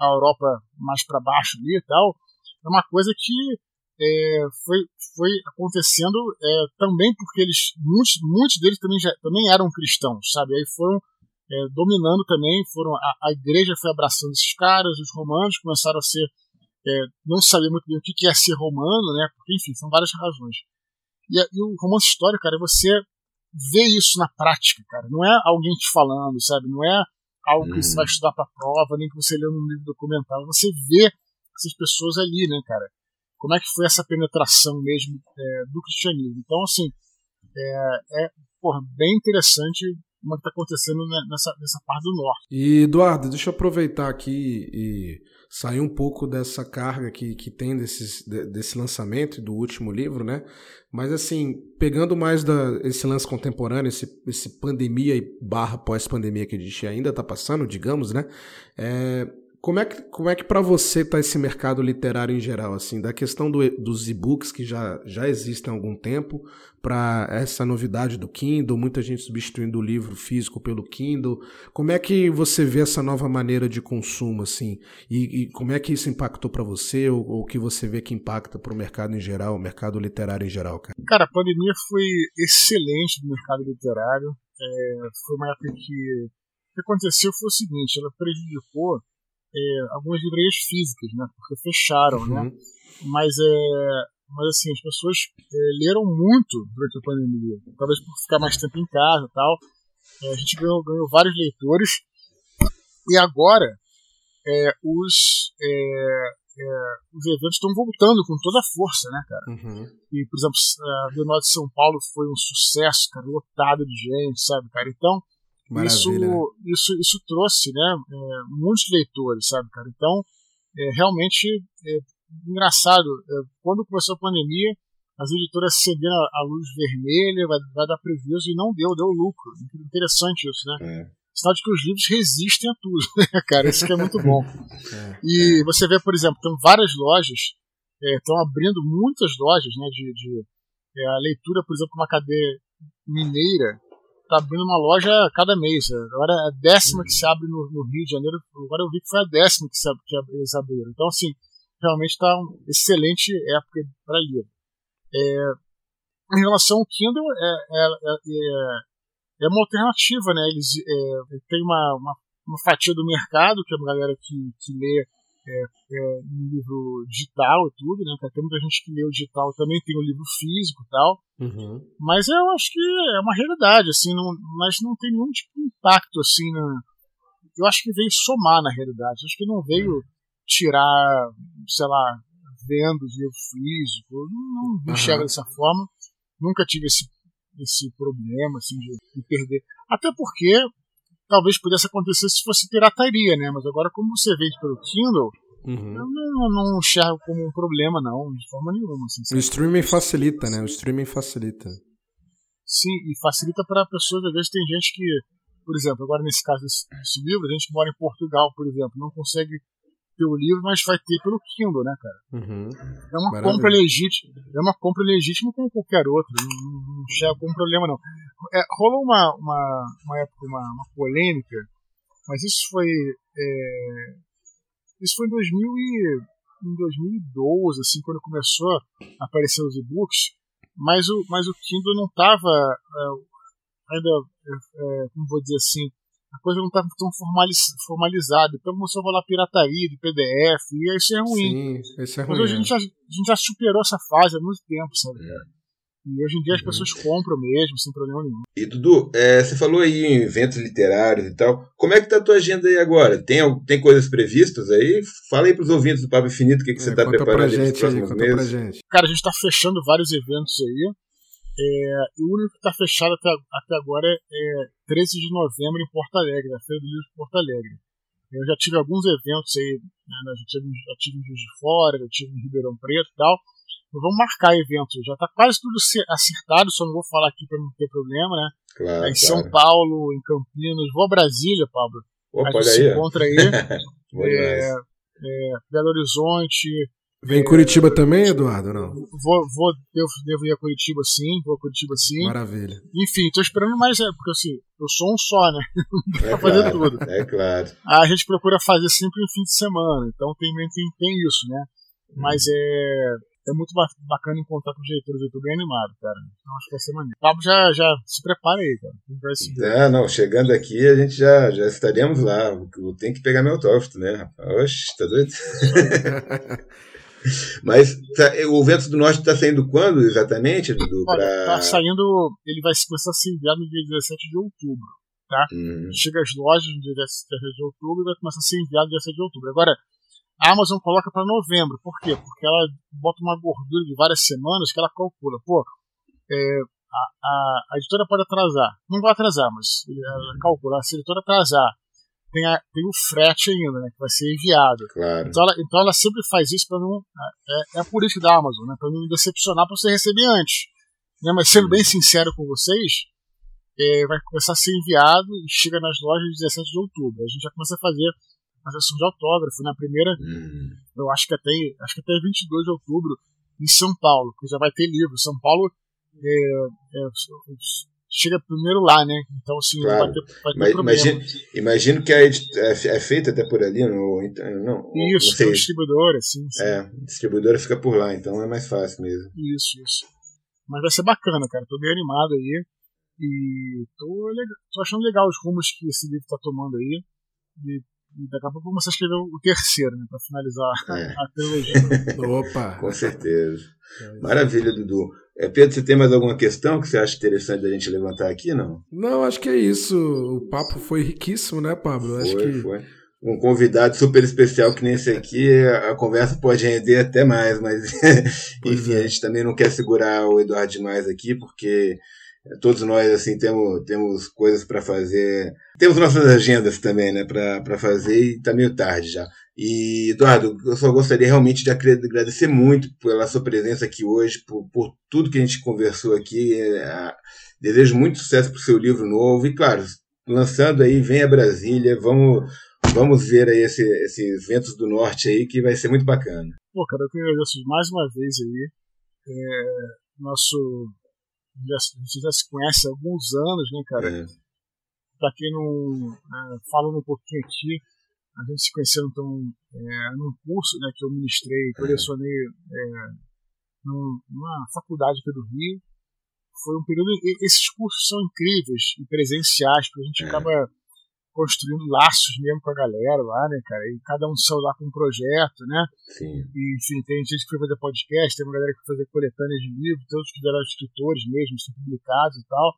a Europa mais para baixo ali e tal, é uma coisa que é, foi, foi acontecendo é, também porque eles muitos, muitos deles também, já, também eram cristãos, sabe? Aí foram é, dominando também, foram a, a, igreja foi abraçando esses caras, os romanos começaram a ser é, não sabia muito bem o que, que é ser romano, né? Porque enfim, são várias razões. E, e o romance histórico, cara, é você vê isso na prática, cara. Não é alguém te falando, sabe? Não é algo que você vai uhum. estudar para prova, nem que você lê num livro documental. Você vê essas pessoas ali, né, cara? como é que foi essa penetração mesmo é, do cristianismo. Então, assim, é, é porra, bem interessante o que está acontecendo nessa, nessa parte do norte.
E Eduardo, deixa eu aproveitar aqui e sair um pouco dessa carga que, que tem desse, desse lançamento do último livro, né? Mas assim, pegando mais da, esse lance contemporâneo, esse, esse pandemia e barra pós-pandemia que a gente ainda está passando, digamos, né? É, como é que, como é que para você está esse mercado literário em geral, assim, da questão do, dos e-books que já, já existem há algum tempo, para essa novidade do Kindle, muita gente substituindo o livro físico pelo Kindle. Como é que você vê essa nova maneira de consumo, assim, e, e como é que isso impactou para você, ou o que você vê que impacta para o mercado em geral, o mercado literário em geral, cara?
Cara, a pandemia foi excelente no mercado literário. É, foi uma época que o que aconteceu foi o seguinte, ela prejudicou é, algumas livrarias físicas, né? Porque fecharam, né? uhum. né? Mas é, mas assim as pessoas é, leram muito durante a pandemia, talvez por ficar mais tempo em casa, e tal. É, a gente ganhou, ganhou, vários leitores e agora é, os os eventos estão voltando com toda a força, né, cara? Uhum. E, por exemplo, a Bienal de São Paulo foi um sucesso, cara, lotado de gente, sabe, cara? Então, isso, né? isso, isso trouxe né, é, muitos leitores, sabe, cara? Então, é, realmente, é, engraçado, é, quando começou a pandemia, as editoras cedendo a, luz vermelha, vai, vai, dar prejuízo, e não deu, deu lucro. Interessante isso, né? É. Sinal de que os livros resistem a tudo, né, cara? Isso que é muito bom. É. E você vê, por exemplo, tem várias lojas, estão abrindo muitas lojas né, de, de a leitura, por exemplo, uma cadeia mineira, tá abrindo uma loja cada mês. Agora é a décima que se abre no, no, Rio de Janeiro. Agora eu vi que foi a décima que, se, que eles abriram. Então, assim, realmente está uma excelente época para ler. É, em relação ao Kindle, é, é, é, é uma alternativa, né? Eles é, tem uma, uma, uma, fatia do mercado, que é uma galera que, que lê é, é, em livro digital e tudo, né? Tem muita gente que lê o digital também tem o livro físico e tal. Uhum. Mas eu acho que é uma realidade, assim, não, mas não tem nenhum tipo de impacto, assim, na, eu acho que veio somar na realidade. Acho que não veio tirar, sei lá, vendas de livro físico. Não, não enxerga uhum. dessa forma. Nunca tive esse, esse problema, assim, de, de perder. Até porque talvez pudesse acontecer se fosse pirataria, né? Mas agora, como você vende pelo Kindle, uhum. eu não, não enxergo como um problema, não, de forma nenhuma. Assim,
o streaming facilita, né? O streaming facilita.
Sim, e facilita para pessoas, às vezes tem gente que, por exemplo, agora nesse caso desse, desse livro, a gente que mora em Portugal, por exemplo, não consegue ter o livro, mas vai ter pelo Kindle, né, cara? Uhum. É uma Maravilha. compra legítima, é uma compra legítima como qualquer outra, não, não chega com problema não. É, rolou uma, uma, uma época, uma, uma polêmica, mas isso foi é, isso foi em 2000 e, em 2012, assim, quando começou a aparecer os e-books, mas o, mas o Kindle não estava é, ainda, é, é, como vou dizer assim, a coisa não está tão formalizada. Então começou a rolar pirataria de PDF, e isso é ruim.
Sim, isso é
ruim.
Mas
hoje a gente, já, a gente já superou essa fase há muito tempo, sabe? É. E hoje em dia as uhum. pessoas compram mesmo, sem problema nenhum.
E Dudu, é, você falou aí em eventos literários e tal. Como é que tá a tua agenda aí agora? Tem, tem coisas previstas aí? Fala aí pros ouvintes do Papo Infinito o que, que é, você tá preparando
pra gente, aí, conta Pra gente.
Cara, a gente tá fechando vários eventos aí. É, e o único que está fechado até, até agora é, é 13 de novembro em Porto Alegre, na Feira do Livro de Porto Alegre. Eu já tive alguns eventos aí, né, já, tive, já tive em Juiz de Fora, já tive em Ribeirão Preto e tal. Mas vamos marcar eventos, já está quase tudo acertado, só não vou falar aqui para não ter problema, né?
Claro,
é em São Paulo, em Campinas, vou a Brasília, Pablo.
Opa,
a gente se encontra aí. é, é, Belo Horizonte,
Vem em Curitiba também, Eduardo? Não?
Vou, vou devo, devo ir a Curitiba sim, vou a Curitiba sim.
Maravilha.
Enfim, tô esperando mais, é, porque assim, eu sou um só, né? Não dá é pra fazer
claro,
tudo.
É claro.
A gente procura fazer sempre no fim de semana, então tem, tem, tem isso, né? Mas hum. é, é muito bacana encontrar com os diretores, eu tô bem animado, cara. Então acho que vai ser maneiro. Pablo já, já se prepara aí, cara. Vai se
é, não, chegando aqui a gente já, já estaremos lá. Tem que pegar meu autógrafo, né? Oxe, tá doido? Mas tá, o Vento do Norte está saindo quando exatamente, Dudu?
Pra... tá saindo. Ele vai começar a ser enviado no dia 17 de outubro. Tá? Uhum. Chega às lojas no dia 17 de outubro e vai começar a ser enviado no dia 17 de outubro. Agora, a Amazon coloca para novembro. Por quê? Porque ela bota uma gordura de várias semanas que ela calcula. Pô, é, a, a, editora pode atrasar. Não vai atrasar, mas ela calcula. Se a editora atrasar, tem, a, tem o frete ainda, né? Que vai ser enviado.
Claro.
Então, ela, então ela sempre faz isso para não. É, é a política da Amazon, né? Para não decepcionar para você receber antes. Né? Mas sendo bem sincero com vocês, é, vai começar a ser enviado e chega nas lojas 17 de outubro. A gente já começa a fazer a sessão de autógrafo. Na primeira, hum. eu acho que até acho que até 22 de outubro em São Paulo, que já vai ter livro. São Paulo é, é, chega primeiro lá, né? Então, assim,
claro. vai ter, vai ter imagino, imagino, que é, é, feita até por ali, não,
Isso,
não sei.
distribuidora, sim, sim.
É, distribuidora fica por lá, então é mais fácil mesmo.
Isso, isso. Mas vai ser bacana, cara. Tô bem animado aí. E tô, tô achando legal os rumos que esse livro tá tomando aí. E e daqui a pouco vou começar a escrever o terceiro, né? Pra finalizar é. a, trilogia.
Opa!
Com certeza. Maravilha, Dudu. É, Pedro, você tem mais alguma questão que você acha interessante da gente levantar aqui, não?
Não, acho que é isso. O papo foi riquíssimo, né, Pablo?
Foi,
acho que...
foi. Um convidado super especial que nem esse aqui, a conversa pode render até mais, mas enfim, é. a gente também não quer segurar o Eduardo demais aqui, porque todos nós assim temos, temos coisas para fazer. Temos nossas agendas também, né, para fazer e tá meio tarde já. E Eduardo, eu só gostaria realmente de agradecer muito pela sua presença aqui hoje, por, por tudo que a gente conversou aqui. É, desejo muito sucesso para o seu livro novo e claro, lançando aí, vem a Brasília, vamos vamos ver aí esse, esses ventos do norte aí que vai ser muito bacana.
Pô, cara, eu agradeço mais uma vez aí. É, nosso já, a gente já se conhece há alguns anos, né, cara? É. Pra quem não. É, falando um pouquinho aqui, a gente se conheceu então é, num curso né, que eu ministrei, que eu é. lecionei é, num, numa faculdade aqui do Rio. Foi um período. Esses cursos são incríveis e presenciais, porque a gente é. acaba construindo laços mesmo com a galera lá, né, cara? E cada um saiu lá com um projeto, né?
Sim.
E, enfim, tem gente que foi fazer podcast, tem uma galera que foi fazer coletâneas de livros, tem outros que vieram escritores mesmo, são publicados e tal.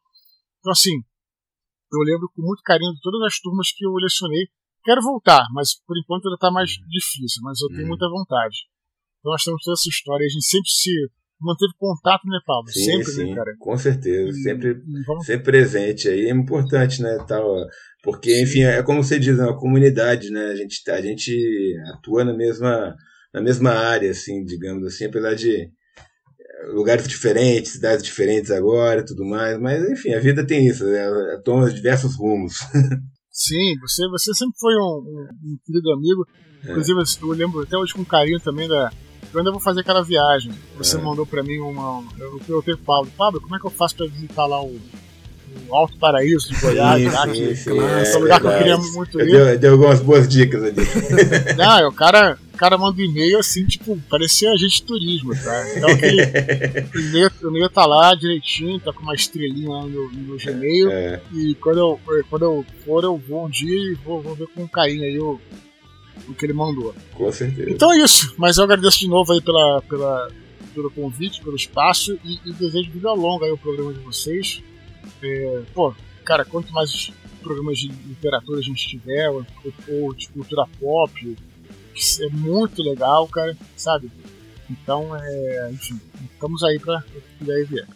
Então, assim, eu lembro com muito carinho de todas as turmas que eu lecionei. Quero voltar, mas por enquanto ainda está mais uhum. difícil, mas eu tenho uhum. muita vontade. Então nós temos toda essa história, a gente sempre se manteve contato, né, Pablo?
Sim,
sempre,
sim,
né, cara?
Com certeza, e, sempre, e vamos... sempre presente aí, é importante, né, tal, porque, enfim, é como você diz, é uma comunidade, né, a gente, a gente atua na mesma, na mesma área, assim, digamos assim, apesar de eh, lugares diferentes, cidades diferentes agora e tudo mais, mas, enfim, a vida tem isso, né, toma diversos rumos.
Sim, você, você sempre foi um, um, um querido amigo, é. inclusive eu lembro até hoje com carinho também da eu ainda vou fazer aquela viagem. Você é. mandou pra mim uma. Eu perguntei pro Pablo, Pablo, como é que eu faço pra visitar lá o, o Alto Paraíso de Goiás? Sim, lá, que, sim, é, é um lugar que eu queria muito ir.
Deu, deu algumas boas dicas ali.
Não, o cara, o cara manda um e-mail assim, tipo, parecia agente de turismo, tá? Então o, e-mail, o e-mail tá lá direitinho, tá com uma estrelinha lá no, no Gmail. É. E quando eu, quando eu for, eu vou um dia e vou, vou ver com carinho aí o o que ele mandou.
Com certeza.
Então é isso. Mas eu agradeço de novo aí pela, pela, pelo convite, pelo espaço e, e desejo vida longa aí o programa de vocês. É, pô, cara, quanto mais programas de literatura a gente tiver, ou, ou de cultura pop, é muito legal, cara, sabe? Então, é, enfim, estamos aí para puder vier.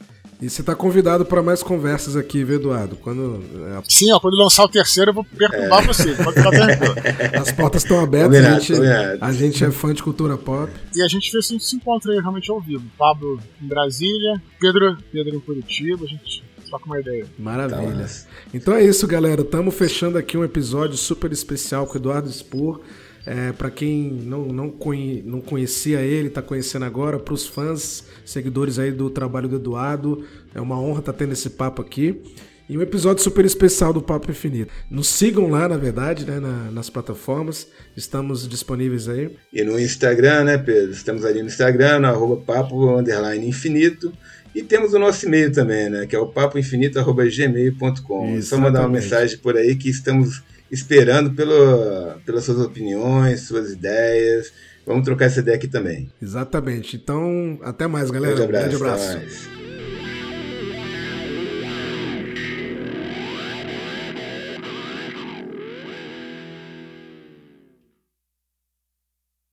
E você está convidado para mais conversas aqui, viu, Eduardo? Quando,
é... Sim, ó, quando lançar o terceiro eu vou perturbar é. você. Pode ficar tranquilo.
As portas estão abertas, a, gente, a gente é fã de cultura pop.
E a gente fez, a gente se encontra aí realmente ao vivo. Pablo em Brasília, Pedro, Pedro em Curitiba, a gente troca uma ideia.
Maravilha. Tá, então é isso, galera. Estamos fechando aqui um episódio super especial com o Eduardo Spor. É, para quem não, não, conhe, não conhecia ele, está conhecendo agora, para os fãs, seguidores aí do trabalho do Eduardo, é uma honra estar tá tendo esse papo aqui. E um episódio super especial do Papo Infinito. Nos sigam lá, na verdade, né, na, nas plataformas. Estamos disponíveis aí.
E no Instagram, né, Pedro? Estamos ali no Instagram, no arroba papo underline infinito. E temos o nosso e-mail também, né? Que é o papoinfinito.gmail.com. É só mandar uma mensagem por aí que estamos esperando pelo, pelas suas opiniões, suas ideias. Vamos trocar essa ideia aqui também.
Exatamente. Então, até mais, galera. Um
grande abraço. Um grande abraço.